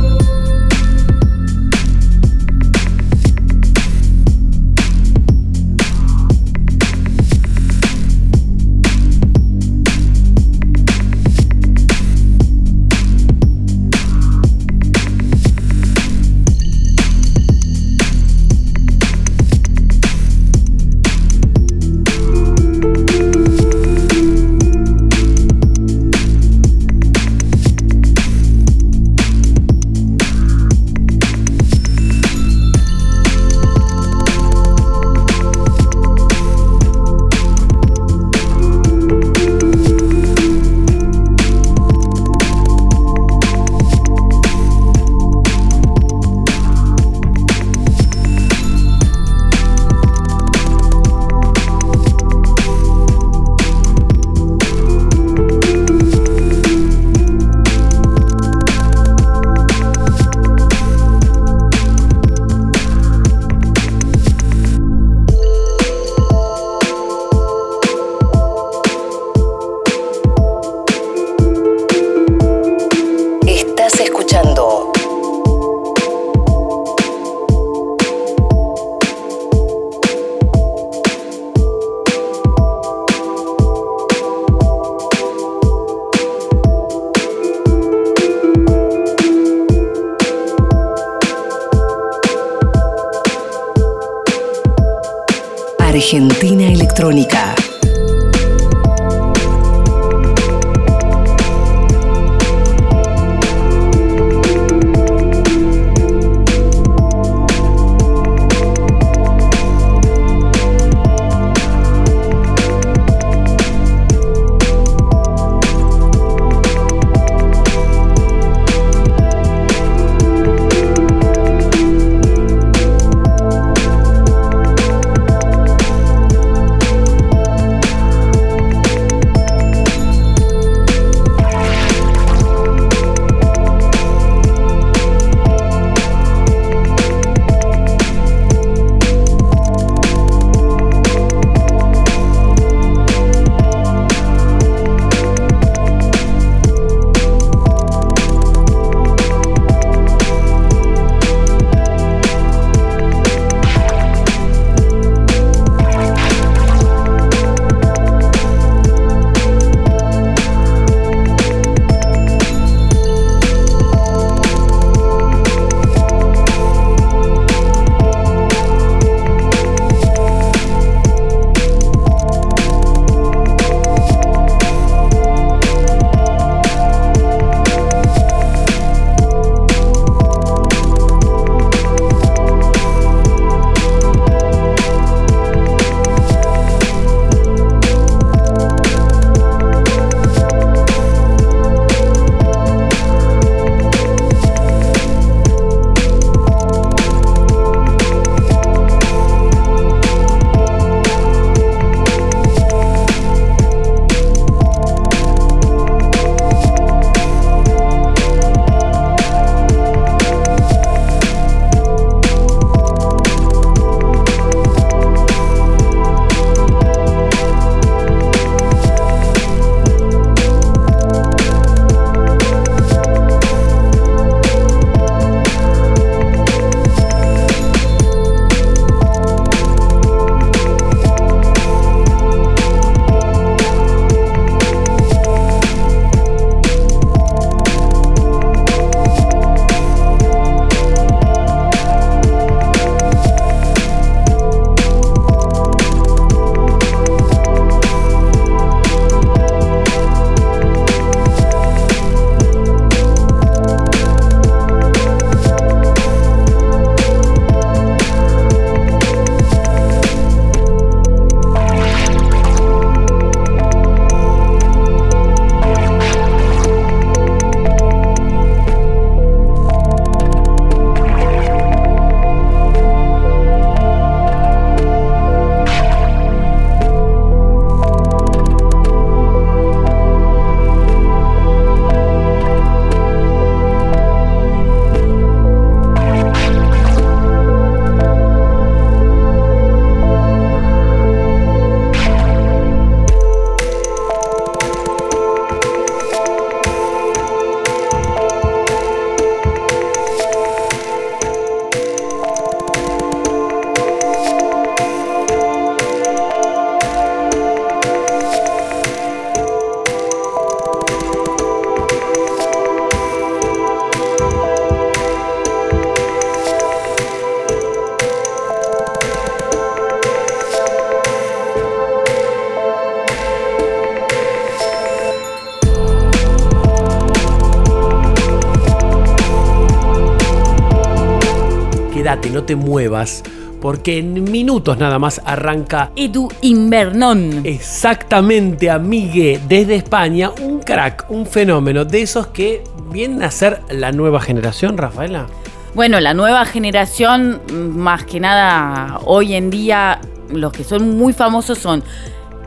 te muevas, porque en minutos nada más arranca Edu Invernón. exactamente, amigue, desde España, un crack, un fenómeno de esos que vienen a ser la nueva generación, Rafaela. Bueno, la nueva generación, mm, más que nada, hoy en día, los que son muy famosos son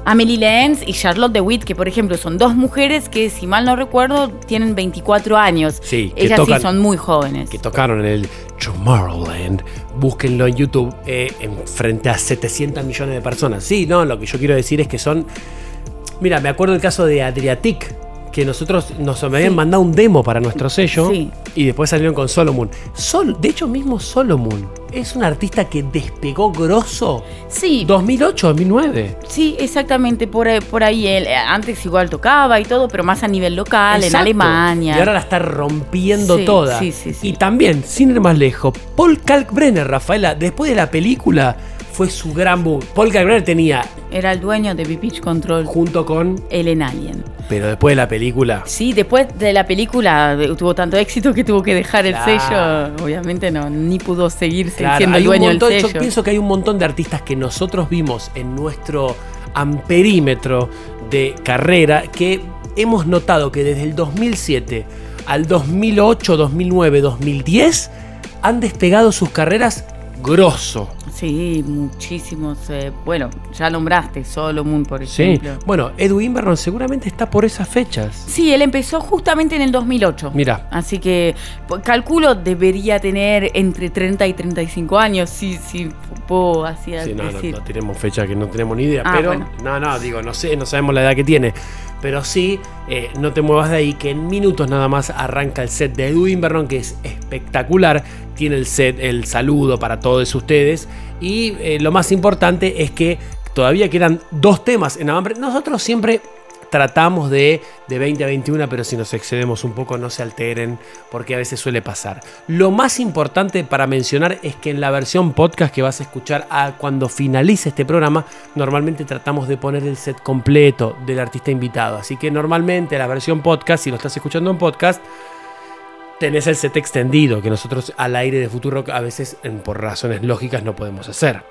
Amelie Lenz y Charlotte DeWitt, que por ejemplo son dos mujeres que, si mal no recuerdo, tienen 24 años. Sí, Ellas tocan- sí son muy jóvenes. que tocaron en el Tomorrowland. Búsquenlo en YouTube eh, en frente a 700 millones de personas. Sí, no, lo que yo quiero decir es que son. Mira, me acuerdo del caso de Adriatic, que nosotros nos me habían Sí. mandado un demo para nuestro sello Sí. Y después salieron con Solomon. Sol, de hecho, mismo Solomon es un artista que despegó grosso. Sí. 2008, 2009. Sí, exactamente, por, ahí- por ahí él. eh, Antes igual tocaba y todo, pero más a nivel local, en. Alemania. Y ahora la está rompiendo Sí, toda. sí, sí, sí. Y también, sin ir más lejos, Paul Kalkbrenner, Rafaela, después de la película, fue su gran boom. Paul Kalkbrenner tenía, Era el dueño de Pitch Control. junto con. Ellen Alien. Pero después de la película. Sí, después de la película eh, tuvo tanto éxito que tuvo que dejar el Claro. sello. Obviamente no, ni pudo seguir Claro, siendo hay un dueño montón- del yo sello. pienso que hay un montón de artistas que nosotros vimos en nuestro amperímetro de carrera que hemos notado que desde el 2007 al 2008, 2009, 2010 han despegado sus carreras grosso. Sí, muchísimos. eh, bueno, ya nombraste Solomon, por Sí. ejemplo. Bueno, Edu Invernon seguramente está por esas fechas. Sí, él empezó justamente en el 2008. Mira. Así que calculo debería tener entre 30 y 35 años, sí, sí, puedo así Sí, no, no, no tenemos fecha que no tenemos ni idea, Ah, pero bueno. no, no, digo, no sé, no sabemos la edad que tiene. Pero sí, eh, no te muevas de ahí, que en minutos nada más arranca el set de Edu Invernon, que es espectacular. Tiene el set, el saludo para todos ustedes. Y eh, lo más importante es que todavía quedan dos temas en Avambre. Nosotros siempre tratamos de, de 20 a 21, pero si nos excedemos un poco no se alteren, porque a veces suele pasar. Lo más importante para mencionar es que en la versión podcast que vas a escuchar a cuando finalice este programa, normalmente tratamos de poner el set completo del artista invitado. Así que normalmente la versión podcast, si lo estás escuchando en podcast, tenés el set extendido, que nosotros al aire de Futuro a veces por razones lógicas no podemos hacer.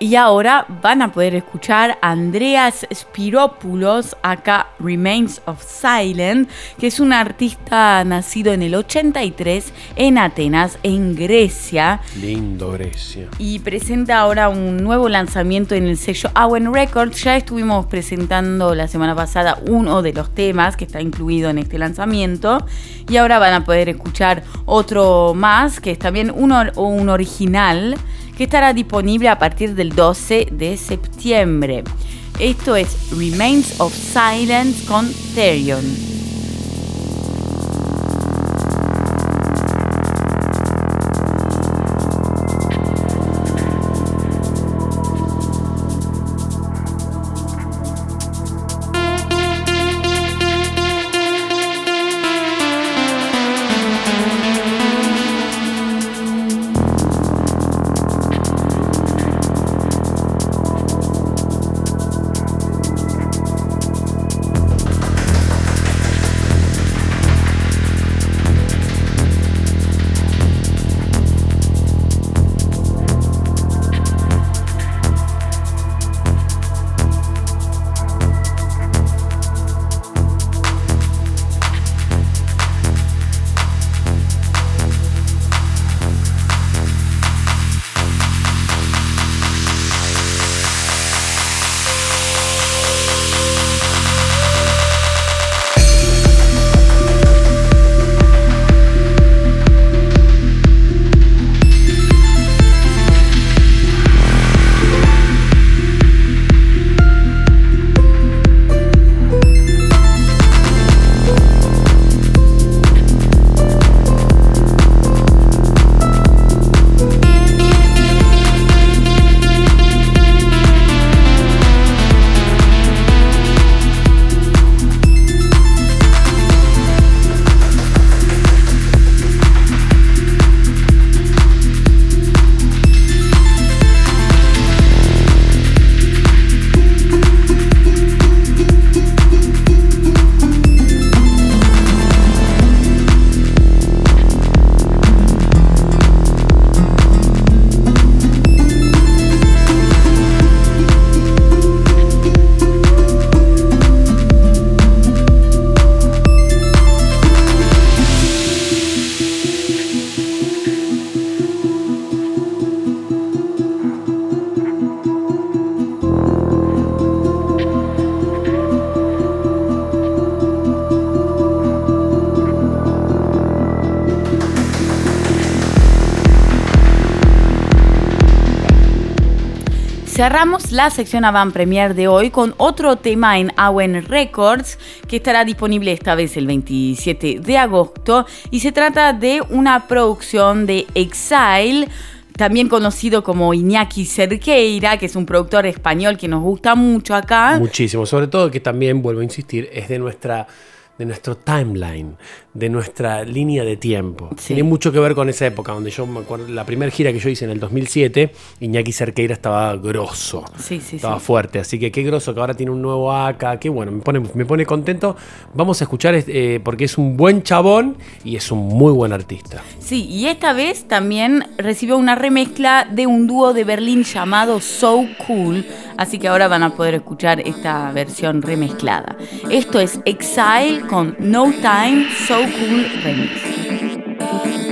Y ahora van a poder escuchar a Andreas Spiropoulos, acá Remains of Silent, que es un artista nacido en el 83 en Atenas, en Grecia. Lindo Grecia. y presenta ahora un nuevo lanzamiento en el sello Awen Records. Ya estuvimos presentando la semana pasada uno de los temas que está incluido en este lanzamiento y ahora van a poder escuchar otro más que es también un, or- un original que estará disponible a partir del 12 de septiembre. Esto es Remains of Silence con Therion. Cerramos la sección Avant Premier de hoy con otro tema en Awen Records que estará disponible esta vez el 27 de agosto y se trata de una producción de Exile también conocido como Iñaki Cerqueira, que es un productor español que nos gusta mucho acá. Muchísimo, sobre todo que también, vuelvo a insistir, es de nuestra de nuestro timeline, de nuestra línea de tiempo. Tiene mucho que ver con esa época, donde yo me acuerdo, la primera gira que yo hice en el 2007, Iñaki Cerqueira estaba grosso, Sí, sí, estaba fuerte, así que qué grosso que ahora tiene un nuevo AK, qué bueno, me pone, me pone contento. Vamos a escuchar eh, porque es un buen chabón y es un muy buen artista. Sí, y esta vez también recibió una remezcla de un dúo de Berlín llamado So Cool, así que ahora van a poder escuchar esta versión remezclada. Esto es Exile con No Time So Cool Remix.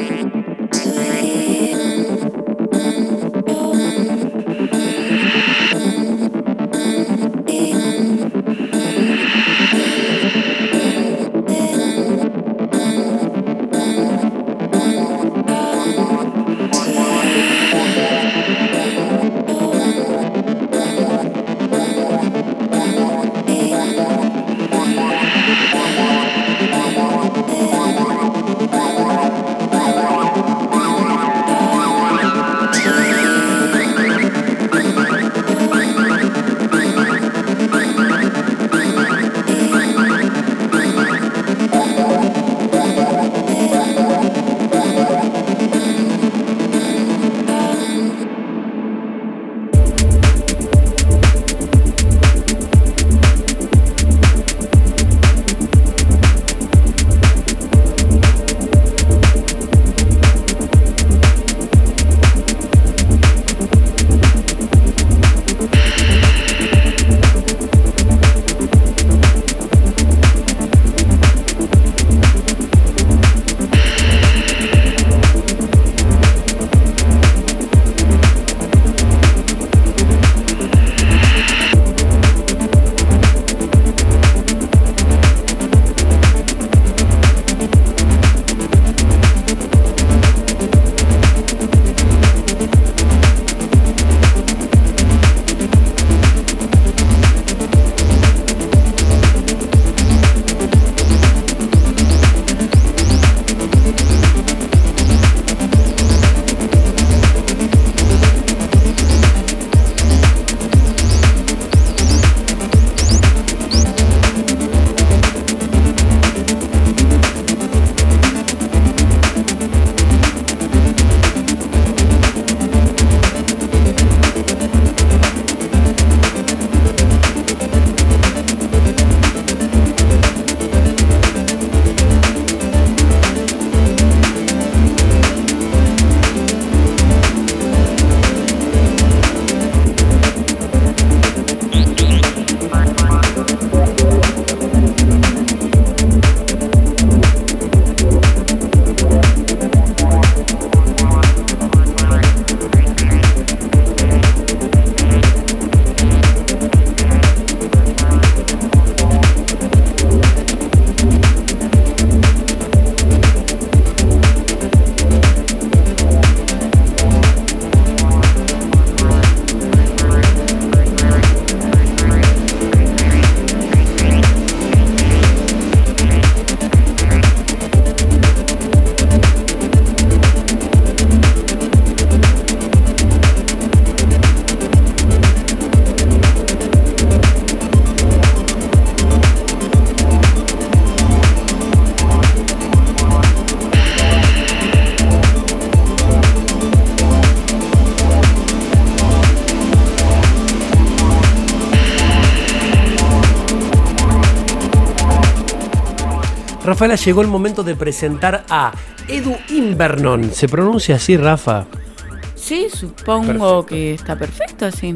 Rafaela, llegó el momento de presentar a Edu Invernon. ¿Se pronuncia así, Rafa? Sí, supongo que está perfecto así.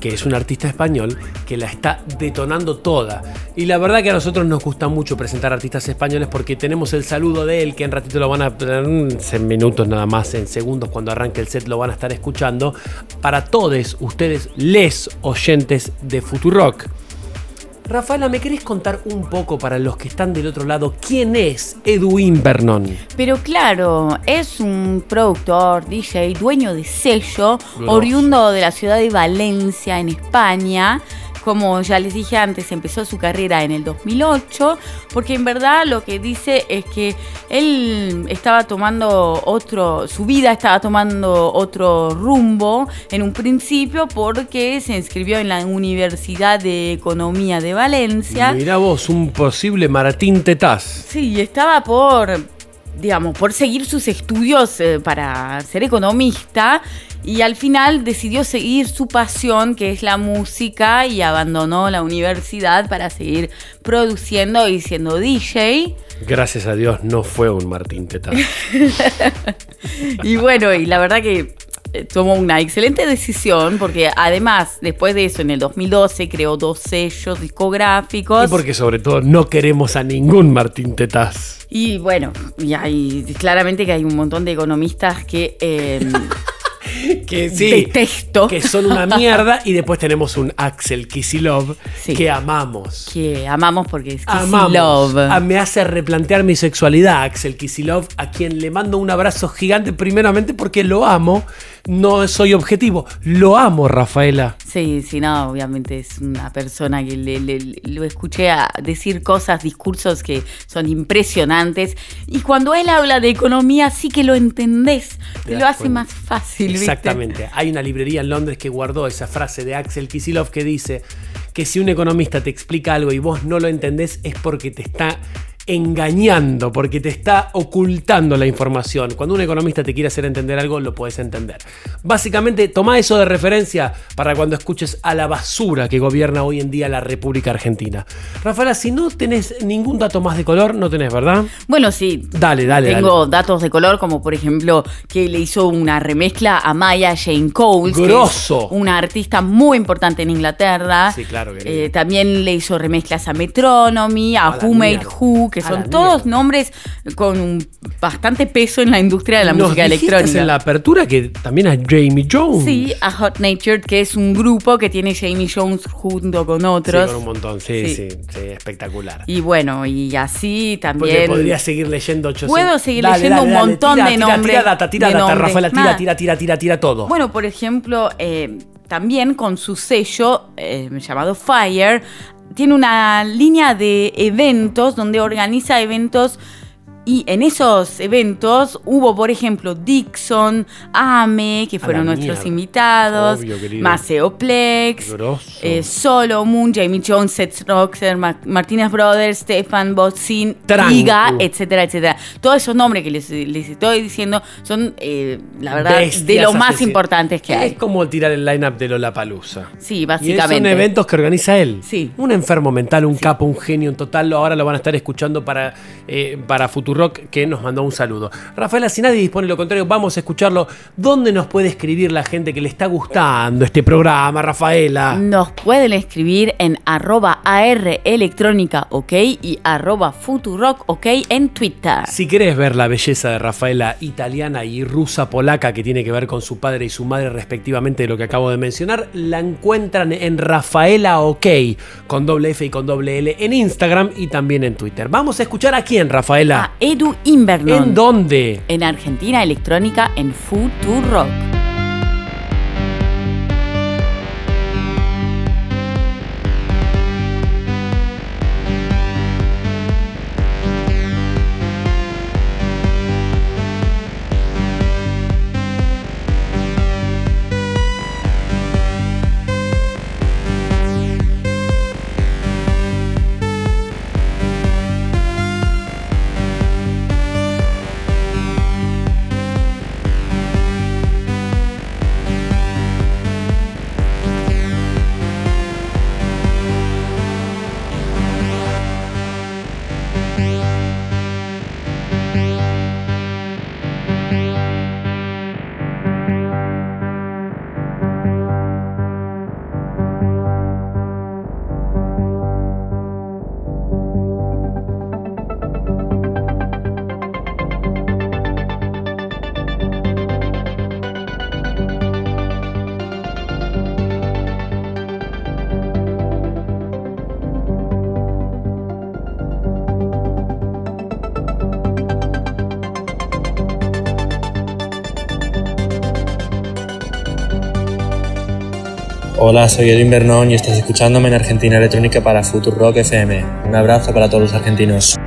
que es un artista español que la está detonando toda. Y la verdad que a nosotros nos gusta mucho presentar artistas españoles porque tenemos el saludo de él, que en ratito lo van a, en minutos nada más, en segundos cuando arranque el set lo van a estar escuchando, para todos ustedes, les oyentes de Futurock. Rafaela, ¿me querés contar un poco para los que están del otro lado quién es Edwin Vernon? Pero claro, es un productor, DJ, dueño de sello, oriundo de la ciudad de Valencia, en España. Como ya les dije antes, empezó su carrera en el 2008, porque en verdad lo que dice es que él estaba tomando otro, su vida estaba tomando otro rumbo en un principio porque se inscribió en la Universidad de Economía de Valencia. Mirá vos, un posible Martín Tetaz. Sí, estaba por, digamos, por seguir sus estudios eh, para ser economista y al final decidió seguir su pasión, que es la música, y abandonó la universidad para seguir produciendo y siendo DJ. Gracias a Dios no fue un Martín Tetaz. [LAUGHS] Y bueno, y la verdad que eh, tomó una excelente decisión porque además, después de eso, en el 2012 creó dos sellos discográficos. y porque sobre todo no queremos a ningún Martín Tetaz. Y bueno, y hay, claramente que hay un montón de economistas que... eh, [LAUGHS] [LAUGHS] Que sí, Detesto. que son una mierda y después tenemos un Axel Kisilov Sí. que amamos. que amamos porque es. Love. Ah, me hace replantear mi sexualidad, Axel Kisilov, a quien le mando un abrazo gigante primeramente porque lo amo, no soy objetivo, lo amo, Rafaela. Sí, sí, no, obviamente es una persona que le, le- lo escuché a decir cosas, discursos que son impresionantes. Y cuando él habla de economía, sí que lo entendés. Te lo hace cuenta. más fácil. ¿viste? Exactamente. Hay una librería en Londres que guardó esa frase de Axel Kisilov que dice que si un economista te explica algo y vos no lo entendés es porque te está engañando, porque te está ocultando la información. Cuando un economista te quiere hacer entender algo, lo puedes entender. Básicamente, toma eso de referencia para cuando escuches a la basura que gobierna hoy en día la República Argentina. Rafaela, si no tenés ningún dato más de color, no tenés, ¿verdad? Bueno, sí. Dale, dale, Tengo dale. datos de color, como por ejemplo que le hizo una remezcla a Maya Jane Coles, que es Grosso. una artista muy importante en Inglaterra. Sí, claro, querido. Eh, también le hizo remezclas a Metronomy, a, A Who Made. Who, que son todos mierda. nombres con bastante peso en la industria de la Nos música electrónica. en la apertura que también a Jamie Jones. Sí, a Hot Natured, que es un grupo que tiene Jamie Jones junto con otros. Sí, con un montón, sí, sí, Sí. sí, espectacular. Y bueno, y así Porque también. podría seguir leyendo 800. Puedo seguir leyendo un montón tira, de nombres, Tira data, tira data. Rafaela, tira, tira, tira, tira, tira todo. Bueno, por ejemplo, eh, también con su sello eh, llamado Fire, tiene una línea de eventos donde organiza eventos. Y en esos eventos hubo, por ejemplo, Dixon, AME, que fueron nuestros mierda. invitados, Obvio. Maceoplex, eh, Solomon, Jamie Jones, Seth Roxer, Ma- Martínez Brothers, Stefan Botzin. Liga, etcétera, etcétera. Todos esos nombres que les, les estoy diciendo son, eh, la verdad, de los más importantes que Es hay. como tirar el lineup de Lollapalooza. Sí, Y son básicamente. eventos que organiza él. Sí. Un enfermo mental, un capo, un genio, un total. Ahora lo van a estar escuchando para, eh, para Que nos mandó un saludo. Rafaela, si nadie dispone lo contrario, vamos a escucharlo. ¿Dónde nos puede escribir la gente que le está gustando este programa, Rafaela? Nos pueden escribir en arroba AR electrónica ok y arroba futurock ok en Twitter. Si querés ver la belleza de Rafaela italiana y rusa polaca que tiene que ver con su padre y su madre respectivamente de lo que acabo de mencionar, la encuentran en Rafaela OK con doble F y con doble L en Instagram y también en Twitter. Vamos a escuchar a quién, Rafaela. Edu Invernon. ¿En dónde? En Argentina Electrónica en Futurock. Thank Hola, soy Edwin Bernón y estás escuchándome en Argentina Electrónica para Future Rock FM. Un abrazo para todos los argentinos.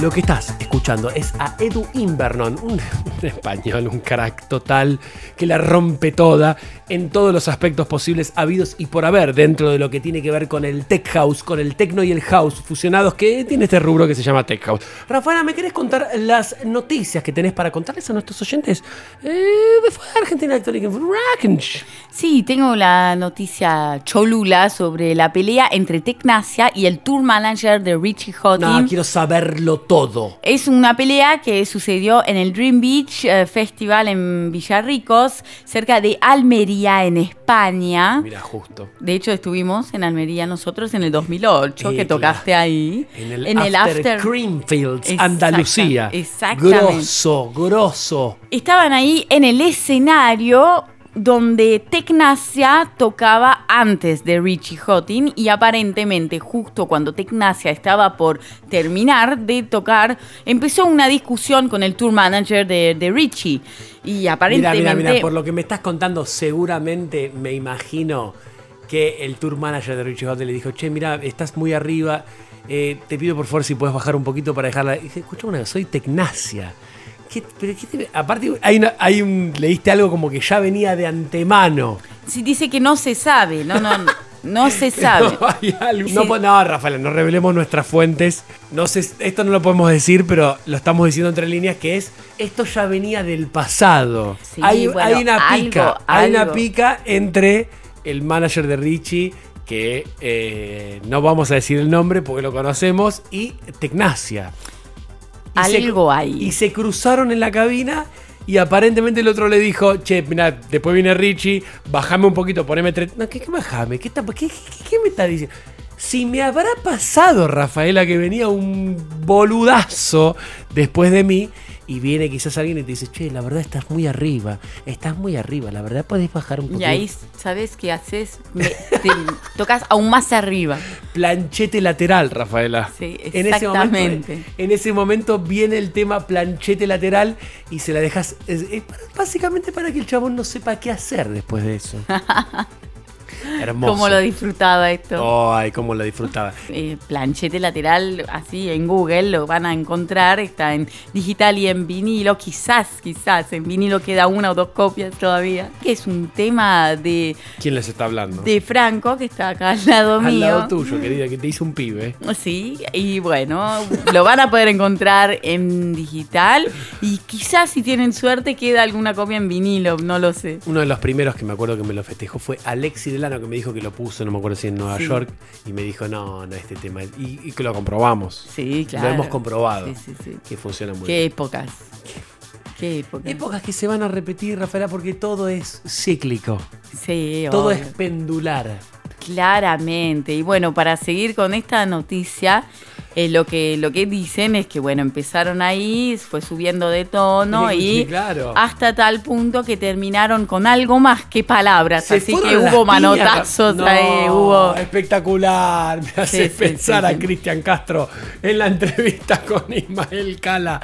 Lo que estás escuchando es a Edu Invernon, un, español, un crack total que la rompe toda en todos los aspectos posibles habidos y por haber dentro de lo que tiene que ver con el tech house, con el techno y el house fusionados que tiene este rubro que se llama tech house. Rafaela, ¿me querés contar las noticias que tenés para contarles a nuestros oyentes eh, Argentina Rockensh? Sí, tengo la noticia cholula sobre la pelea entre Tecnacia y el tour manager de Richie Houghton. No, quiero saberlo todo. Es una pelea que sucedió en el Dream Beach eh, Festival en Villarricos, cerca de Almería, en España. Mira, justo. De hecho, estuvimos en Almería nosotros en el 2008, Eh, que tocaste ahí. En el, after, Creamfields, Andalucía. Exactamente. Grosso, grosso. Estaban ahí en el escenario donde Tecnacia tocaba antes de Richie Houghton y aparentemente justo cuando Tecnacia estaba por terminar de tocar, empezó una discusión con el tour manager de, de Richie. Y Mira, aparentemente... mira, mira, por lo que me estás contando, seguramente me imagino que el tour manager de Richie Houghton le dijo, che, mira, estás muy arriba, eh, te pido por favor si puedes bajar un poquito para dejarla. Y dije, escucha una soy Tecnacia. ¿Qué- pero qué te- aparte, hay, una- hay un, leíste algo como que ya venía de antemano. Sí, dice que no se sabe, no, no, no, se [LAUGHS] sabe. No, hay algo. Sí. No, Rafael, no revelemos nuestras fuentes. No sé, esto no lo podemos decir, pero lo estamos diciendo entre líneas, que es, esto ya venía del pasado. Sí, hay, bueno, hay una algo, pica, hay una pica entre el manager de Richie, que eh, no vamos a decir el nombre porque lo conocemos, y Tecnacia. Y se- Algo hay. Y se cruzaron en la cabina y aparentemente el otro le dijo, che, mirá, después viene Richie, bajame un poquito, poneme tres... No, ¿qué, qué bajame? ¿Qué, está- qué- qué me está diciendo? Si me habrá pasado, Rafaela, que venía un boludazo después de mí y viene quizás alguien y te dice, che, la verdad estás muy arriba, estás muy arriba, la verdad podés bajar un poquito. Y ahí, ¿sabes qué haces? Me- te [LAUGHS] tocas aún más arriba. planchete lateral, Rafaela. Sí, En ese, momento, exactamente. en ese momento viene el tema planchete lateral y se la dejas. es- es para- básicamente para que el chabón no sepa qué hacer después de eso. [LAUGHS] Hermoso. Cómo lo disfrutaba esto. Ay, cómo lo disfrutaba. [LAUGHS] Eh, planchete lateral, así en Google lo van a encontrar. Está en digital y en vinilo. Quizás, quizás en vinilo queda una o dos copias todavía. Que es un tema de, ¿Quién les está hablando? de Franco, que está acá al lado Al mío. lado tuyo, querida, que te hizo un pibe. Sí, y bueno, lo van a poder encontrar en digital y quizás si tienen suerte queda alguna copia en vinilo, no lo sé. Uno de los primeros que me acuerdo que me lo festejó fue Alexi Que me dijo que lo puso, no me acuerdo si en Nueva Sí. York, y me dijo, no, no, este tema. Y, y que lo comprobamos. Sí, claro. Lo hemos comprobado. Sí, sí, sí. Que funciona muy Qué bien. épocas. Qué épocas. Épocas que se van a repetir, Rafaela, porque todo es cíclico. Sí, Todo obvio. es pendular. Claramente. Y bueno, para seguir con esta noticia, eh, lo, que, lo que dicen es que, bueno, empezaron ahí, fue subiendo de tono [LAUGHS] y claro. hasta tal punto que terminaron con algo más que palabras. Se Así que hubo manotazos no, ahí, hubo... Espectacular. Me hace sí, pensar sí, a. Cristian Castro en la entrevista [LAUGHS] con Ismael Cala.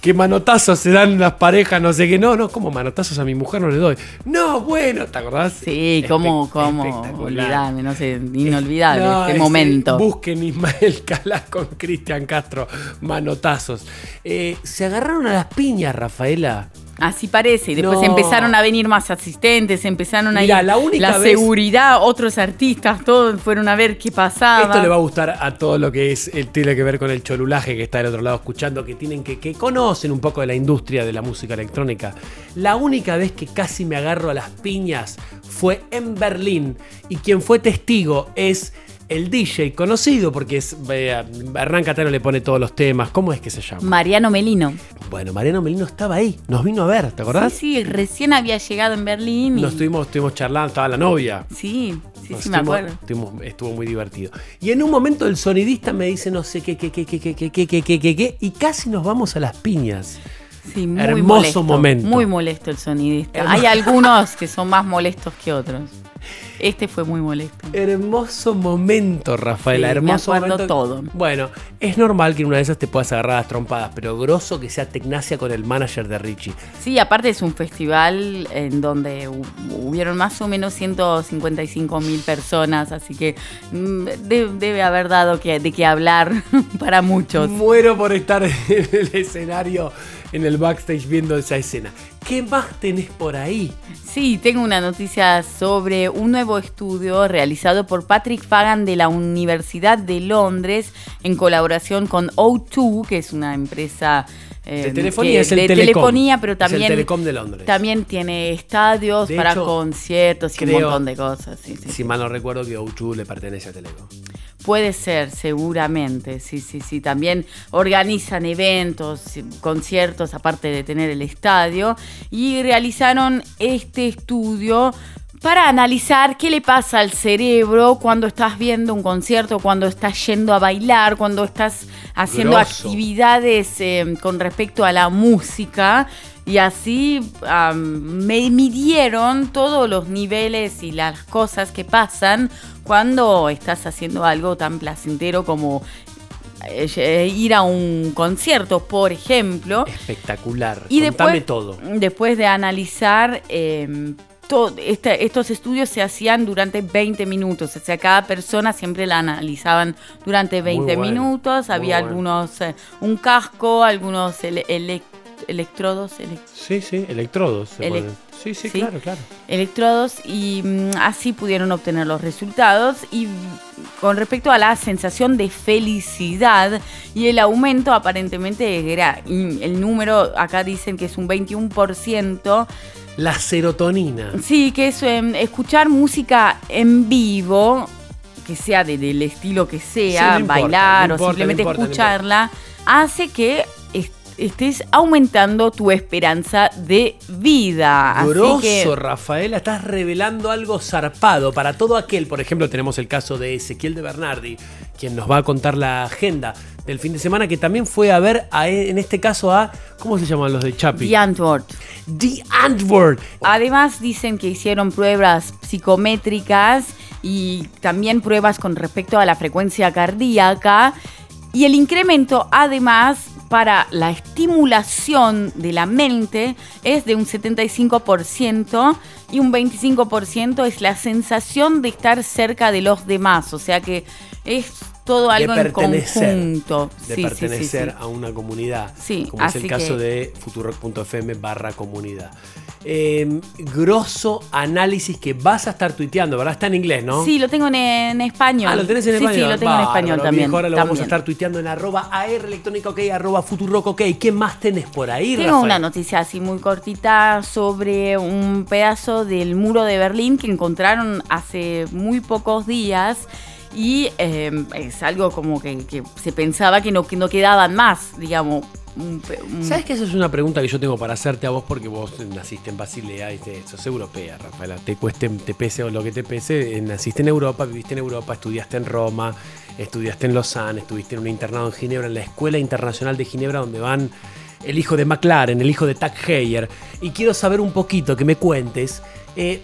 Que manotazos se dan las parejas, no sé qué. No, no, como manotazos a mi mujer no le doy. No, bueno, ¿te acordás? Sí, cómo, cómo olvidarme, no sé, inolvidable No, este momento. Busquen Ismael Cala con Cristian Castro. Manotazos. Eh, se agarraron a las piñas, Rafaela. Así parece, y después No. empezaron a venir más asistentes, empezaron a Mirá, ir la única vez- seguridad, otros artistas, todos fueron a ver qué pasaba. Esto le va a gustar a todo lo que es el tiene que ver con el cholulaje que está del otro lado escuchando, que tienen que, que conocen un poco de la industria de la música electrónica. La única vez que casi me agarro a las piñas fue en Berlín y quien fue testigo es el DJ conocido porque es eh, Hernán Catano le pone todos los temas. ¿Cómo es que se llama? Mariano Melino. Bueno, Mariano Melino estaba ahí, nos vino a ver, ¿te acordás? Sí, sí, recién había llegado en Berlín. y- Nos estuvimos, estuvimos charlando, estaba la novia. Sí, sí, Nos sí, me acuerdo. estuvimos- estuvo muy divertido. Y en un momento el sonidista me dice no sé qué, qué, qué, qué, qué, qué, qué, qué, qué, qué, qué, y casi nos vamos a las piñas. Sí, muy Hermoso molesto, momento. Muy molesto el sonidista. Hay algunos que son más molestos que otros. Este fue muy molesto. Hermoso momento, Rafaela. Sí, me hermoso acuerdo momento. todo. Bueno, es normal que en una de esas te puedas agarrar las trompadas, pero grosso que sea Tecnacia con el manager de Richie. Sí, aparte es un festival en donde hu- hubieron más o menos 155 mil personas, así que mm, de- debe haber dado que, de qué hablar [LAUGHS] para muchos. Muero por estar en el escenario, en el backstage viendo esa escena. ¿Qué más tenés por ahí? Sí, tengo una noticia sobre un nuevo estudio realizado por Patrick Fagan de la Universidad de Londres en colaboración con O2, que es una empresa eh, De telefonía, que- es el de Telecom. telefonía, pero Es el también Telecom de Londres. también tiene estadios De para hecho, conciertos y un montón de cosas. sí, sí. Si mal no recuerdo que O2 le pertenece a Telecom. Puede ser, seguramente, sí, sí, sí. También organizan eventos, conciertos, aparte de tener el estadio, y realizaron este estudio para analizar qué le pasa al cerebro cuando estás viendo un concierto, cuando estás yendo a bailar, cuando estás haciendo Grosso. actividades eh, con respecto a la música. Y así me midieron todos los niveles y las cosas que pasan cuando estás haciendo algo tan placentero como eh, ir a un concierto, por ejemplo. Espectacular. Y Contame después, todo. después de analizar, eh, este- estos estudios se hacían durante 20 minutos. O sea, cada persona siempre la analizaban durante 20 bueno, minutos. Había bueno. algunos, eh, un casco, algunos ele- electrodos. elec- Sí, sí, electrodos. se Elec- ponen. Sí, sí, sí. claro, claro. electrodos y mm, así pudieron obtener los resultados y con respecto a la sensación de felicidad y el aumento aparentemente era el número acá dicen que es un 21% La serotonina. sí que es em, escuchar música en vivo que sea de- del estilo que Sí, sea no importa, bailar no o simplemente no importa, no escucharla hace que est- estés aumentando tu esperanza de vida Así Grosso, que- Rafaela, estás revelando algo zarpado para todo aquel. Por ejemplo, tenemos el caso de Ezequiel de Bernardi, quien nos va a contar la agenda del fin de semana, que también fue a ver, a, en este caso, a. ¿Cómo se llaman los de Chapi? The Antwoord. The Antwoord. Además dicen que hicieron pruebas psicométricas y también pruebas con respecto a la frecuencia cardíaca y el incremento además para la estimulación de la mente es de un 75% y un 25% es la sensación de estar cerca de los demás, o sea que es todo algo de en conjunto. de Sí, sí, sí, pertenecer sí. a una comunidad, Sí, como es el caso que- de futurock.fm barra comunidad. Eh, grosso análisis que vas a estar tuiteando, ¿verdad? Está en inglés, ¿no? Sí, lo tengo en, en español. Ah, lo tenés en sí, español. Sí, lo tengo en español también. ahora lo vamos a estar tuiteando en arroba AR electrónica ok, arroba futurock ok. ¿Qué más tenés por ahí, Tengo Rafael? una noticia así muy cortita sobre un pedazo del muro de Berlín que encontraron hace muy pocos días y eh, es algo como que, se pensaba que no, que no quedaban más, digamos. ¿Sabes que esa es una pregunta que yo tengo para hacerte a vos porque vos naciste en Basilea y sos europea, Rafaela? Te cueste, te pese o lo que te pese, eh, naciste en Europa, viviste en Europa, estudiaste en Roma, estudiaste en Lausanne, estuviste en un internado en Ginebra, en la Escuela Internacional de Ginebra, donde van el hijo de McLaren, el hijo de Tag Heuer. Y quiero saber un poquito, que me cuentes, eh,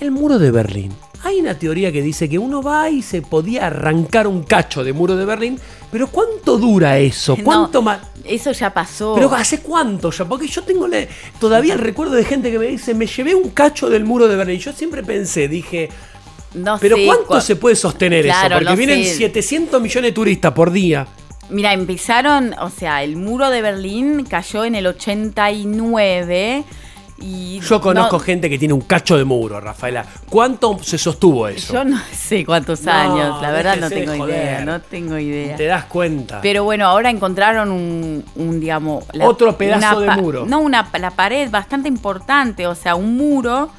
el muro de Berlín. Hay una teoría que dice que uno va y se podía arrancar un cacho de muro de Berlín, pero ¿cuánto dura eso? No, ¿Cuánto más? Eso ya pasó. Pero ¿hace cuánto ya? Porque yo tengo la- todavía el recuerdo de gente que me dice, me llevé un cacho del muro de Berlín. Yo siempre pensé, dije, No pero sé ¿cuánto se puede sostener Claro, eso? Porque vienen sé. 700 millones de turistas por día. Mira, empezaron, o sea, el muro de Berlín cayó en el 89 y... Yo conozco no- gente que tiene un cacho de muro, Rafaela. ¿Cuánto se sostuvo eso? Yo no sé cuántos No, años, la verdad no tengo joder. idea, no tengo idea. ¿Te das cuenta? Pero bueno, ahora encontraron un, un, digamos... Otro pedazo de muro. No, una, la pared bastante importante, o sea, un muro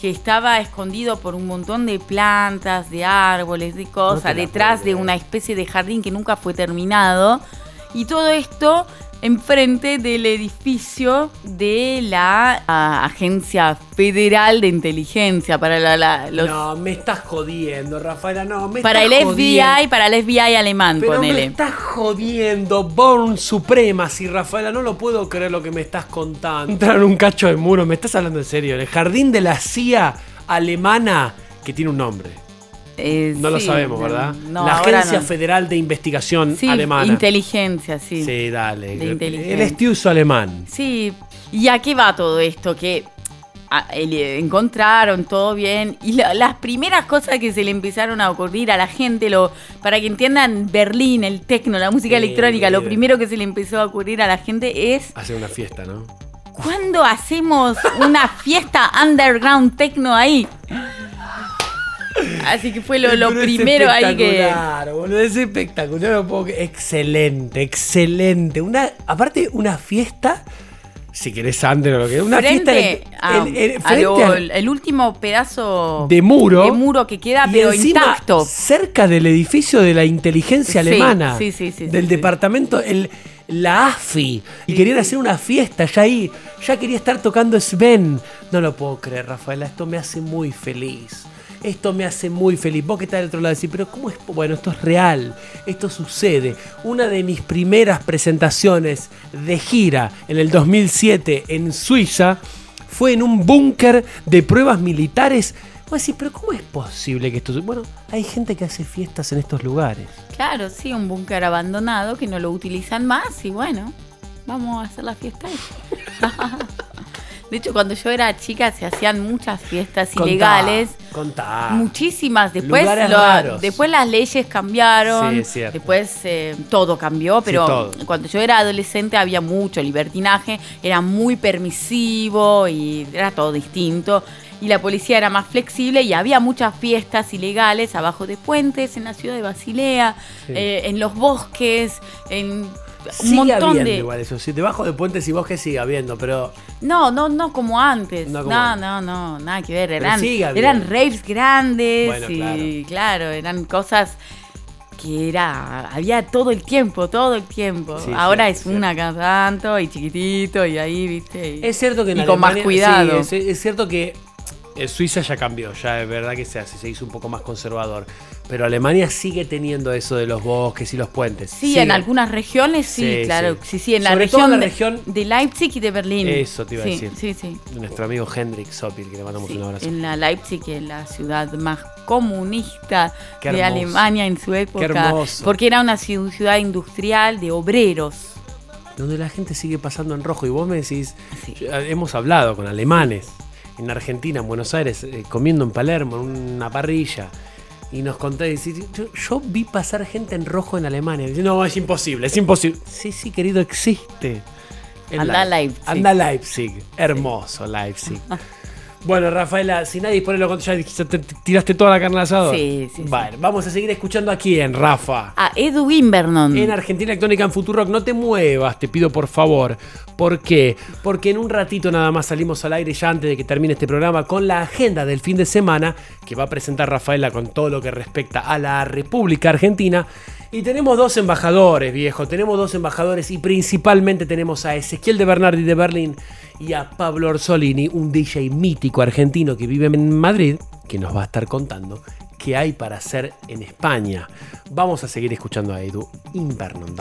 que estaba escondido por un montón de plantas, de árboles, de cosas, detrás de una especie de jardín que nunca fue terminado. Y todo esto enfrente del edificio de la ah, Agencia Federal de Inteligencia para la, la- los- No, me estás jodiendo, Rafaela, no, me para el FBI, jodiendo. para el FBI alemán, Pero me ponele. estás jodiendo, Born Supremacy, Rafaela, no lo puedo creer lo que me estás contando. Entrar en un cacho de muro, me estás hablando en serio. El jardín de la CIA alemana, que tiene un nombre. Eh, No lo sabemos, ¿verdad? no, la Agencia no. Federal de Investigación Sí, Alemana. inteligencia, sí. Sí, dale. El estiuso alemán. Sí, ¿y a qué va todo esto? Que eh, encontraron todo bien y la- las primeras cosas que se le empezaron a ocurrir a la gente, lo, para que entiendan Berlín, el tecno, la música Sí, electrónica, lo primero que se le empezó a ocurrir a la gente es Hacer una fiesta, ¿no? ¿cuándo hacemos una fiesta underground tecno ahí? Así que fue lo, lo Pero es primero ahí que... boludo, es espectacular. no. Excelente, excelente. Una, aparte, una fiesta, si querés under o lo que una frente fiesta a- el- frente lo- al- el último pedazo de muro. de muro que queda, y pero encima, intacto. cerca del edificio de la inteligencia alemana. sí, sí, sí, Del departamento, el, la AFI. Y querían hacer una fiesta ya ahí. Ya quería estar tocando Sven. No lo puedo creer, Rafaela. Esto me hace muy feliz. Esto me hace muy feliz. Vos que estás del otro lado decís, pero ¿cómo es? Bueno, esto es real. Esto sucede. Una de mis primeras presentaciones de gira en el 2007 en Suiza fue en un búnker de pruebas militares. Vos decís, pero ¿cómo es posible que esto... su-?" Bueno, hay gente que hace fiestas en estos lugares. Claro, sí, un búnker abandonado que no lo utilizan más y bueno, vamos a hacer la fiesta ahí. [LAUGHS] De hecho, cuando yo era chica se hacían muchas fiestas Contá, ilegales. Contá. Muchísimas. Después, lo- después las leyes cambiaron. Sí. Después eh, todo cambió, pero todo. cuando yo era adolescente había mucho libertinaje, era muy permisivo y era todo distinto. Y la policía era más flexible y había muchas fiestas ilegales abajo de puentes, en la ciudad de Basilea, Sí. eh, en los bosques, en un Sigue montón habiendo de... igual eso. Sí, debajo de puentes y bosques sigue habiendo, pero... No, no, no como antes. No No, como no, antes. no, nada que ver. Eran, eran raves grandes Bueno, y claro. eran cosas que era, había todo el tiempo, todo el tiempo. Sí, Ahora cierto, es una cada tanto y chiquitito y ahí, viste. y- Es cierto que en y con más cuidado. sí, es, es cierto que eh, Suiza ya cambió, ya es verdad que se hace, se hizo un poco más conservador. Pero Alemania sigue teniendo eso de los bosques y los puentes. Sí, Sigue. en algunas regiones sí, Sí, claro. sí. Sí, sí, en la Sobre todo región, en la de- región- de, Leipzig y de Berlín. Eso te iba a Sí, decir. Sí, sí. Nuestro amigo Hendrik Sopil, que le mandamos un abrazo. En la Leipzig, que es la ciudad más comunista Qué de. Alemania en su época. hermoso. Porque era una ciu- ciudad industrial de obreros. donde la gente sigue pasando en rojo. Y vos me decís, yo- hemos hablado con alemanes en Argentina, en Buenos Aires, eh, comiendo en Palermo, en una parrilla. Y nos conté, decís, yo, yo vi pasar gente en rojo en Alemania. Y dice, no, es imposible, es imposible. Sí, sí, querido, existe. Anda a Leip- Leipzig. Anda a Leipzig. Hermoso Leipzig. [LAUGHS] Bueno, Rafaela, si nadie dispone lo contrario, ya te- te tiraste toda la carne al asador. Sí, sí, sí. Bueno, vamos a seguir escuchando aquí en Rafa. A Edu Wimbernon. En Argentina Electrónica en Futurock, no te muevas, te pido por favor. ¿Por qué? Porque en un ratito nada más salimos al aire ya antes de que termine este programa con la agenda del fin de semana que va a presentar Rafaela con todo lo que respecta a la República Argentina. Y tenemos dos embajadores, viejo, tenemos dos embajadores y principalmente tenemos a Ezequiel de Bernardi de Berlín y a Pablo Orsolini, un DJ mítico argentino que vive en Madrid, que nos va a estar contando qué hay para hacer en España. Vamos a seguir escuchando a Edu Invernon,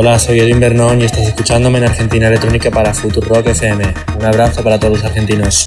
Hola, soy Edwin Bernón y estás escuchándome en Argentina Electrónica para Futurock FM. Un abrazo para todos los argentinos.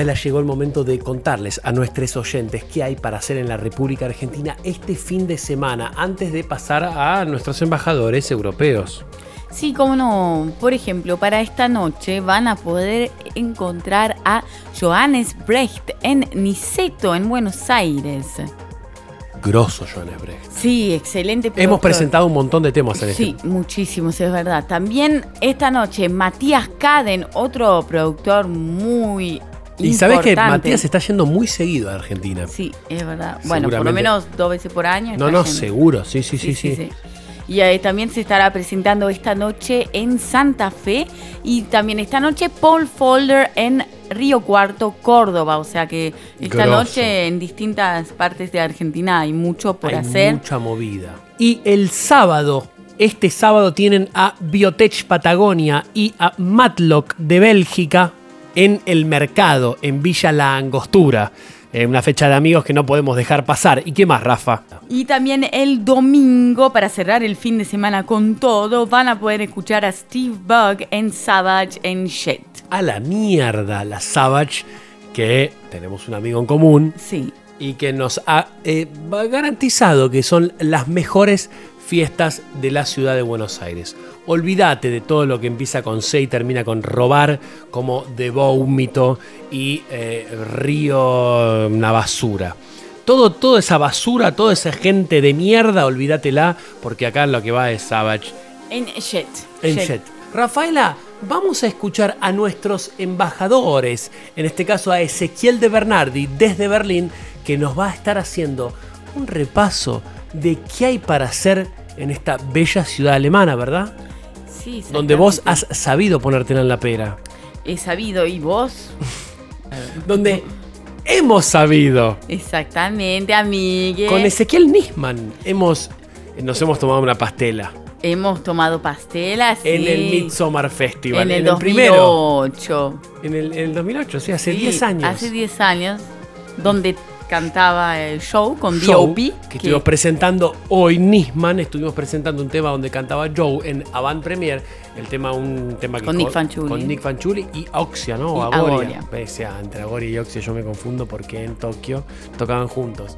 Rafaela, llegó el momento de contarles a nuestros oyentes qué hay para hacer en la República Argentina este fin de semana antes de pasar a nuestros embajadores europeos. Sí, cómo no. Por ejemplo, para esta noche van a poder encontrar a Johannes Brecht en Niceto, en Buenos Aires. Grosso, Johannes Brecht. Sí, excelente. Hemos productor. presentado un montón de temas en Sí, este. muchísimos, es verdad. También esta noche Matías Caden, otro productor muy Y sabes que. Matías está yendo muy seguido a Argentina. Sí, es verdad. Bueno, por lo menos dos veces por año. No, no, yendo. seguro, sí, sí, sí, sí. Y eh, también se estará presentando esta noche en Santa Fe y también esta noche Paul Folder en Río Cuarto, Córdoba. O sea que esta Grosso. noche en distintas partes de Argentina hay mucho por Hay hacer. mucha movida. Y el sábado, este sábado tienen a Biotech Patagonia y a Matlock de Bélgica en el mercado, en Villa La Angostura. Eh, una fecha de amigos que no podemos dejar pasar. ¿Y qué más, Rafa? Y también el domingo, para cerrar el fin de semana con todo, van a poder escuchar a Steve Bug en Savage en Shed. A la mierda, la Savage, que tenemos un amigo en común. Sí. Y que nos ha eh, garantizado que son las mejores fiestas de la ciudad de Buenos Aires. Olvídate de todo lo que empieza con C y termina con robar, como de vómito y eh, río, una basura. Todo, toda esa basura, toda esa gente de mierda, olvídatela, porque acá lo que va es Savage En Shed. en Shed. Jet. Rafaela, vamos a escuchar a nuestros embajadores, en este caso a Ezequiel de Bernardi desde Berlín, que nos va a estar haciendo un repaso de qué hay para hacer en esta bella ciudad alemana, ¿verdad? Sí, Donde vos has sabido ponértela en la pera. He sabido, ¿y vos? [LAUGHS] Donde hemos sabido. Exactamente, amigue. Con Ezequiel Nisman hemos, nos hemos tomado una pastela Hemos tomado pastelas. en sí. el Midsommar Festival. En el, primero. 2008. En el, en el 2008, sí, hace Sí, 10 años. Hace 10 años, donde cantaba el show con show D.O.P. que estuvimos presentando hoy Nisman, estuvimos presentando un tema donde cantaba Joe en Avant Premier, el tema un tema que Con Nick Fanciulli. con Nick Fanciulli y Oxia, ¿no? Y O Agoria. Agoria. Pese a entre Agoria y Oxia yo me confundo porque en Tokio tocaban juntos.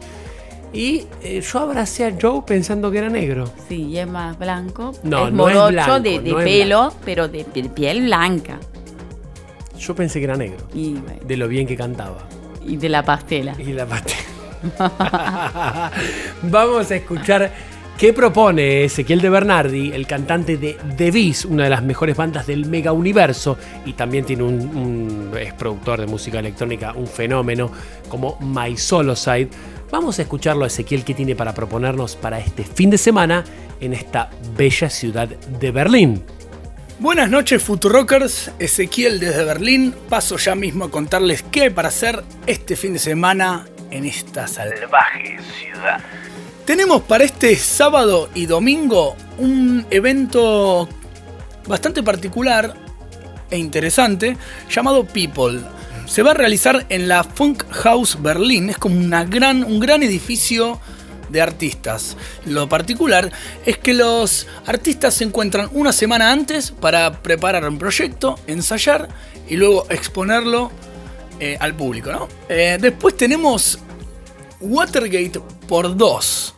Y eh, yo abracé a Joe pensando que era negro. Sí, y es más blanco. No, es no es morocho blanco, de, de no es pelo, pero de, de piel blanca. Yo pensé que era negro. Y, bueno, De lo bien que cantaba. Y de la pastela. Y la pastela. [LAUGHS] Vamos a escuchar qué propone Ezequiel de Bernardi, el cantante de The Beast, una de las mejores bandas del mega universo, y también tiene un, es productor de música electrónica, un fenómeno como My Solo Side. Vamos a escucharlo a Ezequiel qué tiene para proponernos para este fin de semana en esta bella ciudad de Berlín. Buenas noches Futurockers, Ezequiel desde Berlín. Paso ya mismo a contarles qué para hacer este fin de semana en esta salvaje ciudad. Tenemos para este sábado y domingo un evento bastante particular e interesante llamado People. Se va a realizar en la Funk House Berlín, es como una gran, un gran edificio de artistas. Lo particular es que los artistas se encuentran una semana antes para preparar un proyecto, ensayar y luego exponerlo eh, al público. Eh, después tenemos Watergate por dos.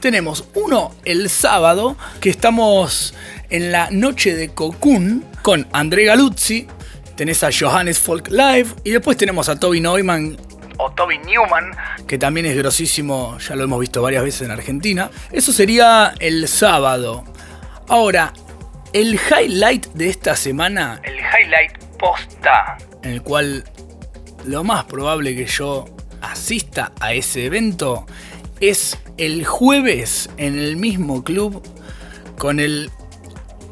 Tenemos uno el sábado, que estamos en la noche de Cocoon con André Galuzzi. Tenés a Johannes Folk Live. Y después tenemos a Toby Neumann o Toby Newman, que también es grosísimo, ya lo hemos visto varias veces en Argentina. Eso sería el sábado. Ahora, el highlight de esta semana, el highlight posta, en el cual lo más probable que yo asista a ese evento es el jueves en el mismo club con el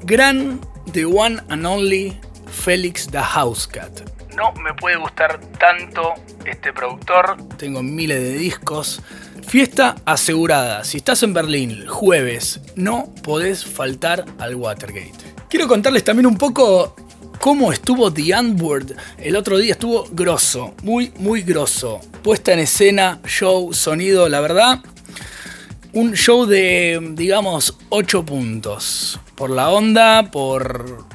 gran The One and Only Félix the Housecat. No me puede gustar tanto este productor. Tengo miles de discos. Fiesta asegurada. Si estás en Berlín jueves, no podés faltar al Watergate. Quiero contarles también un poco cómo estuvo The Antwoord. El otro día estuvo grosso, muy, muy grosso. Puesta en escena, show, sonido, la verdad. Un show de, digamos, 8 puntos. Por la onda, por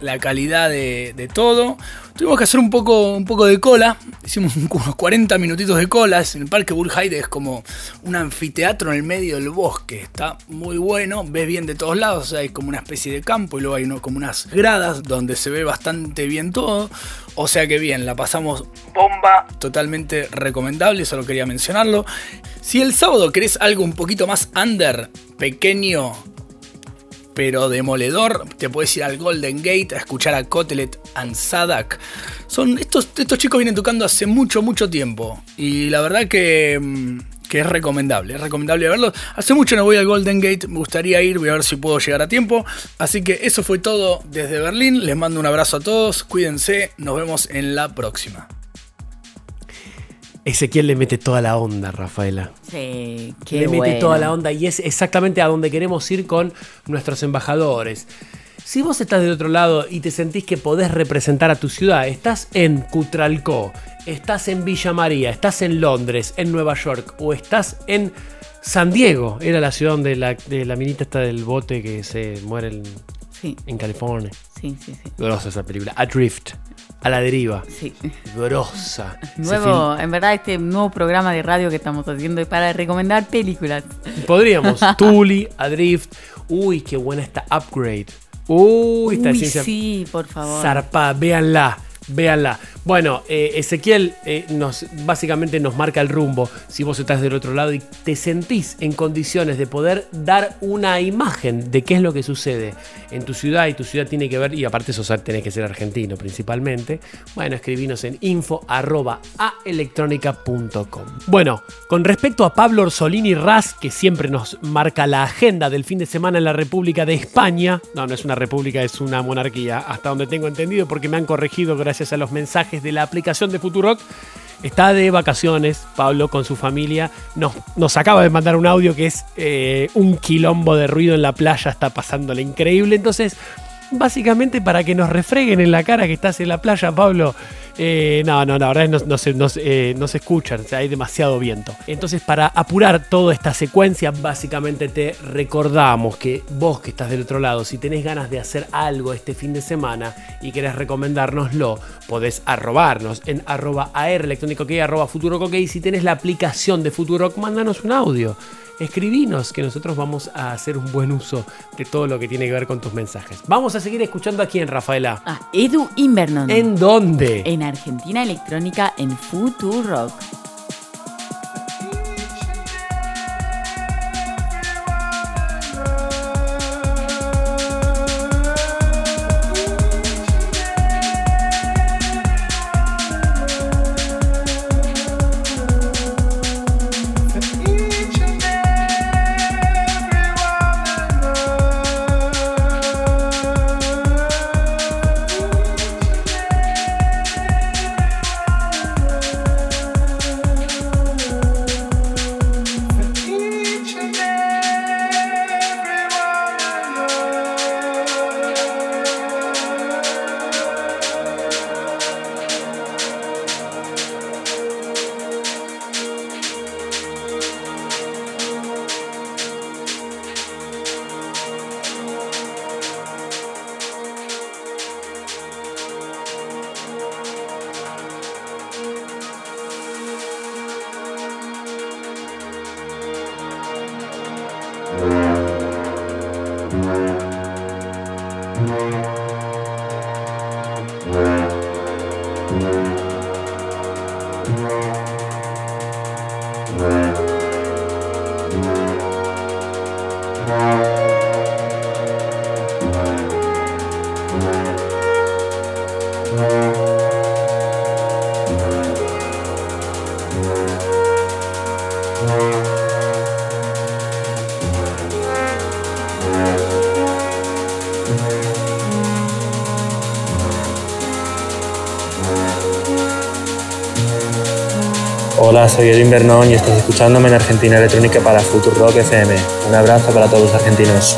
la calidad de, de todo. Tuvimos que hacer un poco, un poco de cola. Hicimos unos 40 minutitos de colas. En el Parque Burheide es como un anfiteatro en el medio del bosque. Está muy bueno. Ves bien de todos lados. Hay como una especie de campo y luego hay como unas gradas donde se ve bastante bien todo. O sea que bien, la pasamos bomba. Totalmente recomendable. Solo quería mencionarlo. Si el sábado querés algo un poquito más under, pequeño, pero demoledor. Te puedes ir al Golden Gate a escuchar a Kotelet and Sadak. Son, estos, estos chicos vienen tocando hace mucho, mucho tiempo. Y la verdad que, mm, que es recomendable. Es recomendable verlos. Hace mucho no voy al Golden Gate. Me gustaría ir. Voy a ver si puedo llegar a tiempo. Así que eso fue todo desde Berlín. Les mando un abrazo a todos. Cuídense. Nos vemos en la próxima. Ezequiel le mete toda la onda, Rafaela. Sí, qué le mete bueno. toda la onda y es exactamente a donde queremos ir con nuestros embajadores. Si vos estás del otro lado y te sentís que podés representar a tu ciudad, estás en Cutralcó, estás en Villa María, estás en Londres, en Nueva York o estás en San Diego, era la ciudad donde la, de la minita está del bote que se muere en, Sí. en California. Sí, sí, sí. Grosa esa película. Adrift, a la deriva. Sí. Grosa. [LAUGHS] Nuevo, en verdad, este nuevo programa de radio que estamos haciendo es para recomendar películas. Podríamos. [LAUGHS] Tully, Adrift. Uy, qué buena esta Upgrade. Uy, esta Uy, ciencia sí, por favor. zarpada. Véanla. Véanla. Bueno, eh, Ezequiel eh, nos, básicamente nos marca el rumbo. Si vos estás del otro lado y te sentís en condiciones de poder dar una imagen de qué es lo que sucede en tu ciudad y tu ciudad tiene que ver, y aparte eso tenés que ser argentino principalmente, bueno, escribinos en info arroba aelectronica.com. Bueno, con respecto a Pablo Orsolini Raz, que siempre nos marca la agenda del fin de semana en la República de España, no, no es una república, es una monarquía, hasta donde tengo entendido, porque me han corregido gracias a los mensajes de la aplicación de Futurock. Está de vacaciones, Pablo, con su familia. Nos, nos acaba de mandar un audio que es eh, un quilombo de ruido en la playa, está pasándole increíble. Entonces, básicamente para que nos refreguen en la cara que estás en la playa, Pablo. Eh, no, no, la verdad es no, no se, no eh, no se escuchan, hay demasiado viento. Entonces, para apurar toda esta secuencia, básicamente te recordamos que vos que estás del otro lado, si tenés ganas de hacer algo este fin de semana y querés recomendárnoslo, podés arrobarnos en arroba AR electrónico que arroba. Y si tenés la aplicación de Futurock, mándanos un audio. Escribinos que nosotros vamos a hacer un buen uso de todo lo que tiene que ver con tus mensajes. Vamos a seguir escuchando aquí en Rafaela. Ah, Edu Invernon. ¿En dónde? En Argentina Electrónica en Futurock. Hola, soy Edwin Bernón y estás escuchándome en Argentina Electrónica para Futurock FM. Un abrazo para todos los argentinos.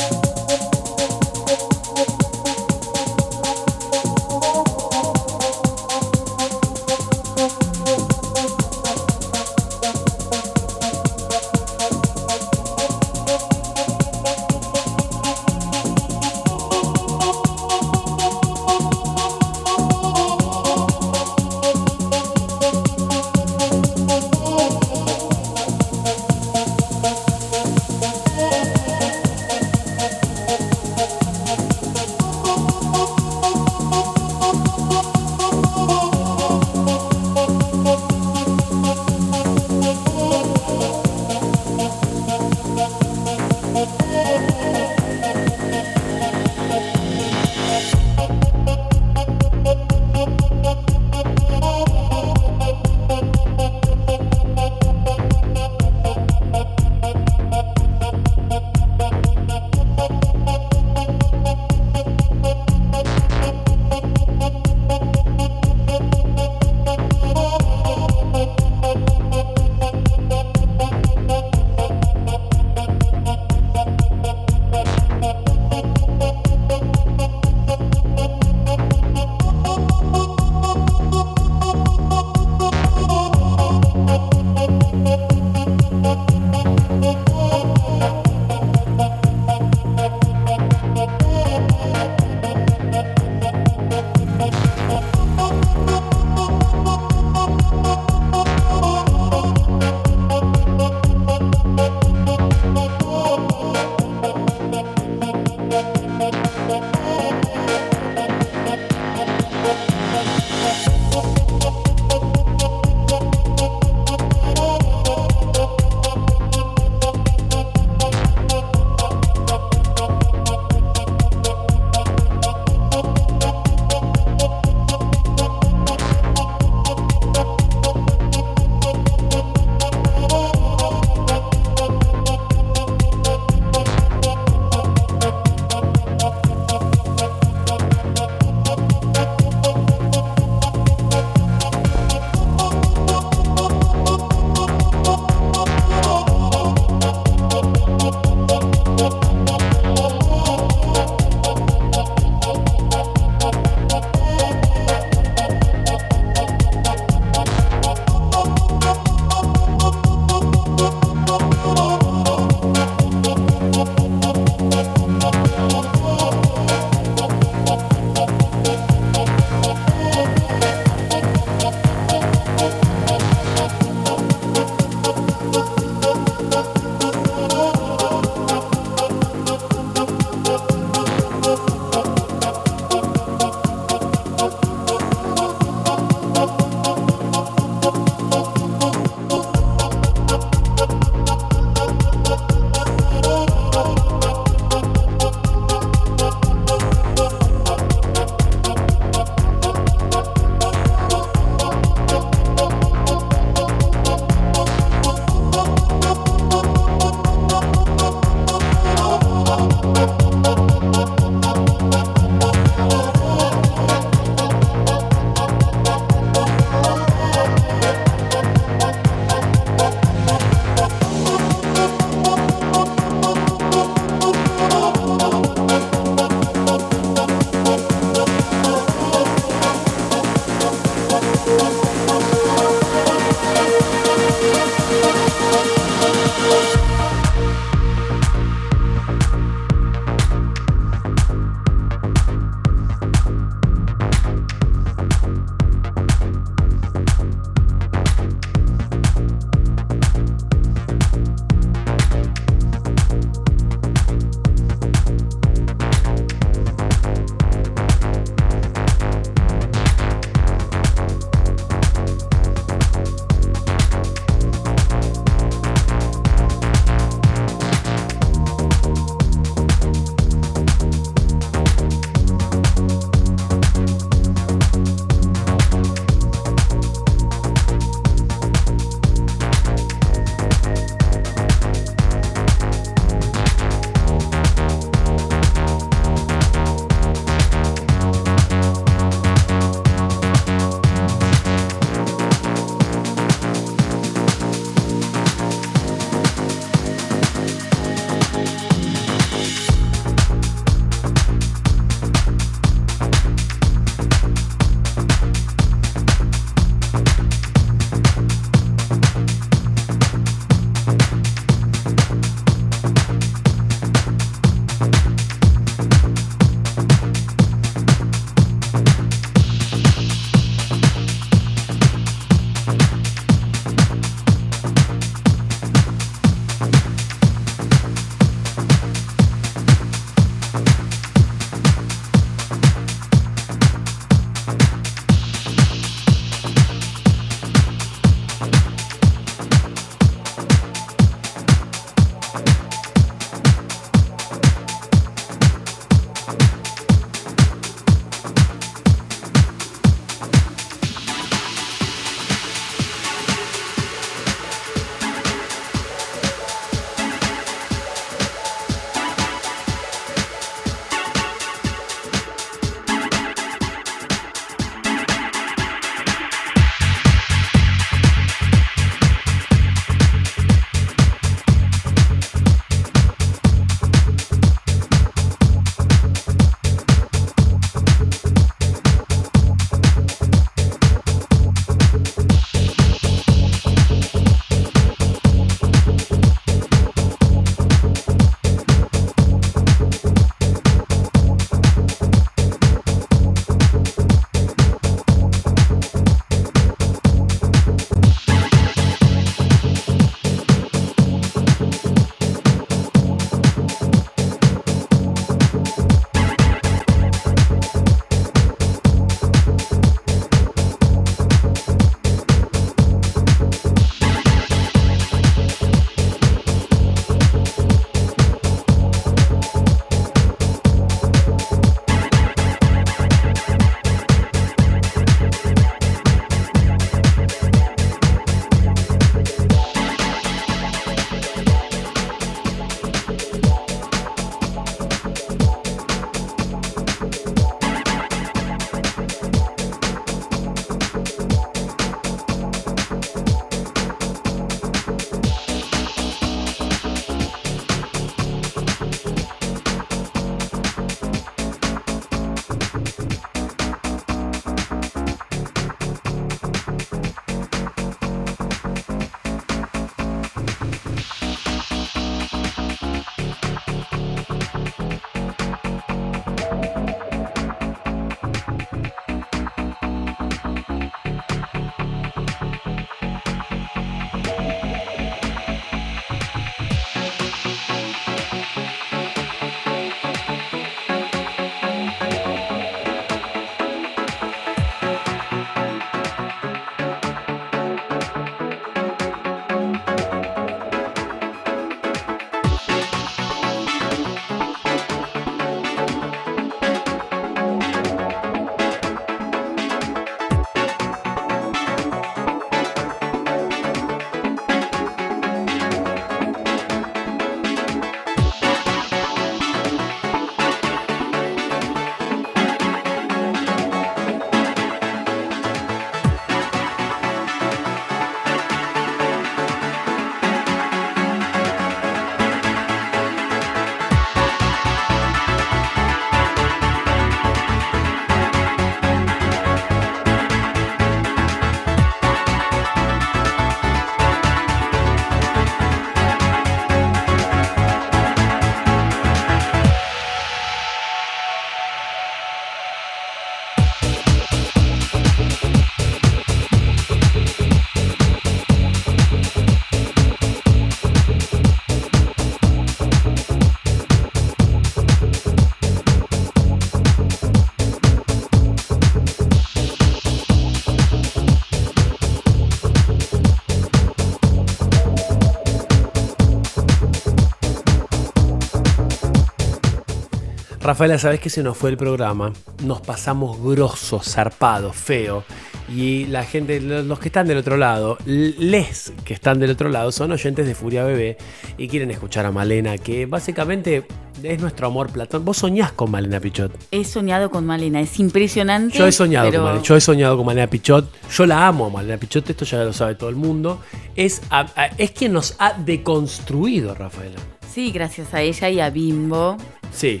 Rafaela, ¿sabés que se nos fue el programa? Nos pasamos grosos, zarpados, feo. Y la gente, lo- los que están del otro lado, les que están del otro lado, son oyentes de Furia Bebé y quieren escuchar a Malena, que básicamente es nuestro amor platón. Vos soñás con Malena Pichot. He soñado con Malena, es impresionante. Yo he soñado pero- con Malena, yo he soñado con Malena Pichot. Yo la amo a Malena Pichot, esto ya lo sabe todo el mundo. Es, a- a- es quien nos ha deconstruido, Rafaela. Sí, gracias a ella y a Bimbo. Sí.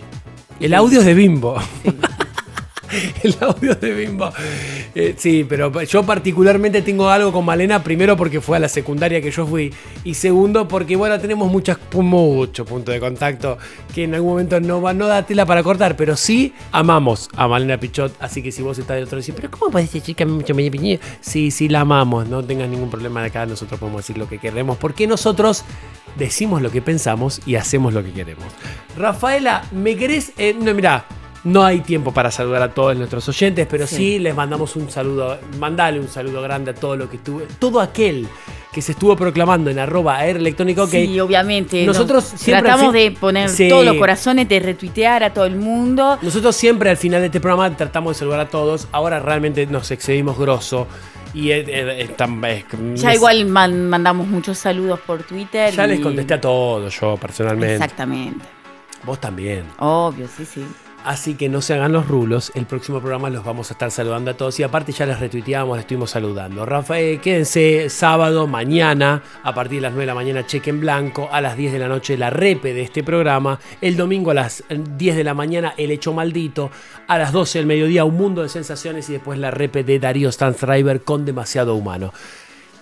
El audio es de Bimbo. [LAUGHS] El audio de Bimbo. Eh, sí, pero yo particularmente tengo algo con Malena, primero porque fue a la secundaria que yo fui, y segundo porque, bueno, tenemos muchas, muchos puntos de contacto que en algún momento no, va, no da tela para cortar, pero sí amamos a Malena Pichot, así que si vos estás del otro lado, pero ¿cómo puedes decir que a mí mucho me? Sí, sí, la amamos, no tengas ningún problema de acá, nosotros podemos decir lo que queremos, porque nosotros decimos lo que pensamos y hacemos lo que queremos. Rafaela, ¿me querés? Eh, no, mirá, no hay tiempo para saludar a todos nuestros oyentes, pero sí. Sí. les mandamos un saludo, mandale un saludo grande a todo lo que estuvo, todo aquel que se estuvo proclamando en arroba air electrónico ok. Sí, obviamente. Nosotros nos siempre tratamos de poner Sí. todos los corazones, de retuitear a todo el mundo. Nosotros siempre al final de este programa tratamos de saludar a todos. Ahora realmente nos excedimos grosso. Y tan- eh, Ya es- igual man- mandamos muchos saludos por Twitter. Ya y- les contesté a todos yo personalmente. Exactamente. Vos también. Obvio, sí, sí. Así que no se hagan los rulos. El próximo programa los vamos a estar saludando a todos. Y aparte ya les retuiteamos, les estuvimos saludando. Rafael, quédense sábado, mañana, a partir de las 9 de la mañana, cheque en blanco. A las 10 de la noche, la repe de este programa. El domingo a las 10 de la mañana, El Hecho Maldito. A las 12 del mediodía, Un Mundo de Sensaciones. Y después la repe de Darío Stanzreiber con Demasiado Humano.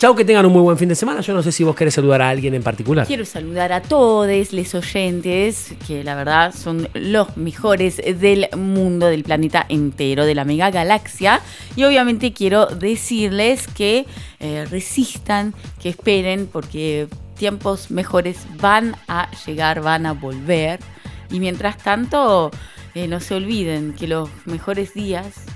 Chau, que tengan un muy buen fin de semana. Yo no sé si vos querés saludar a alguien en particular. Quiero saludar a todos los oyentes, que la verdad son los mejores del mundo, del planeta entero, de la mega galaxia. Y obviamente quiero decirles que eh, resistan, que esperen, porque tiempos mejores van a llegar, van a volver. Y mientras tanto, eh, no se olviden que los mejores días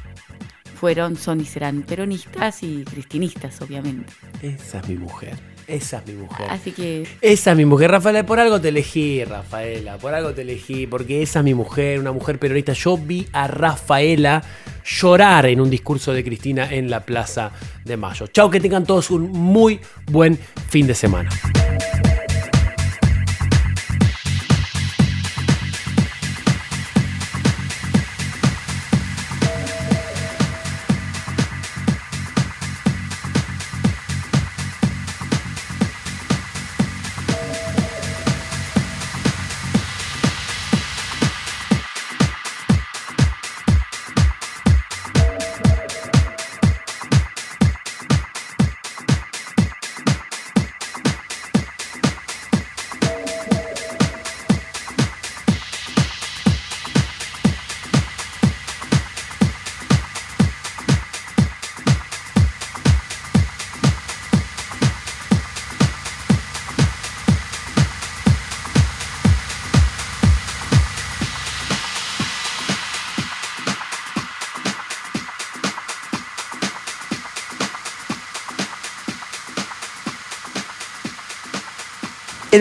fueron, son y serán peronistas y cristinistas, obviamente. Esa es mi mujer. Esa es mi mujer. Así que Esa es mi mujer, Rafaela. Por algo te elegí, Rafaela. Por algo te elegí. Porque esa es mi mujer, una mujer peronista. Yo vi a Rafaela llorar en un discurso de Cristina en la Plaza de Mayo. Chao, que tengan todos un muy buen fin de semana.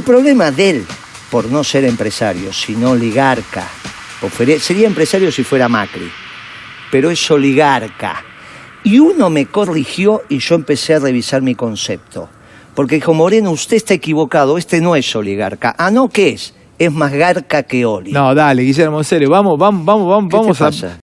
Problema de él, por no ser empresario, sino oligarca, sería empresario si fuera Macri, pero es oligarca. Y uno me corrigió y yo empecé a revisar mi concepto. Porque dijo, Moreno, usted está equivocado, este no es oligarca. Ah, no, ¿qué es? Es más garca que oli. No, dale, Guillermo, en serio, vamos, vamos, vamos, vamos, ¿Qué te vamos a. pasa?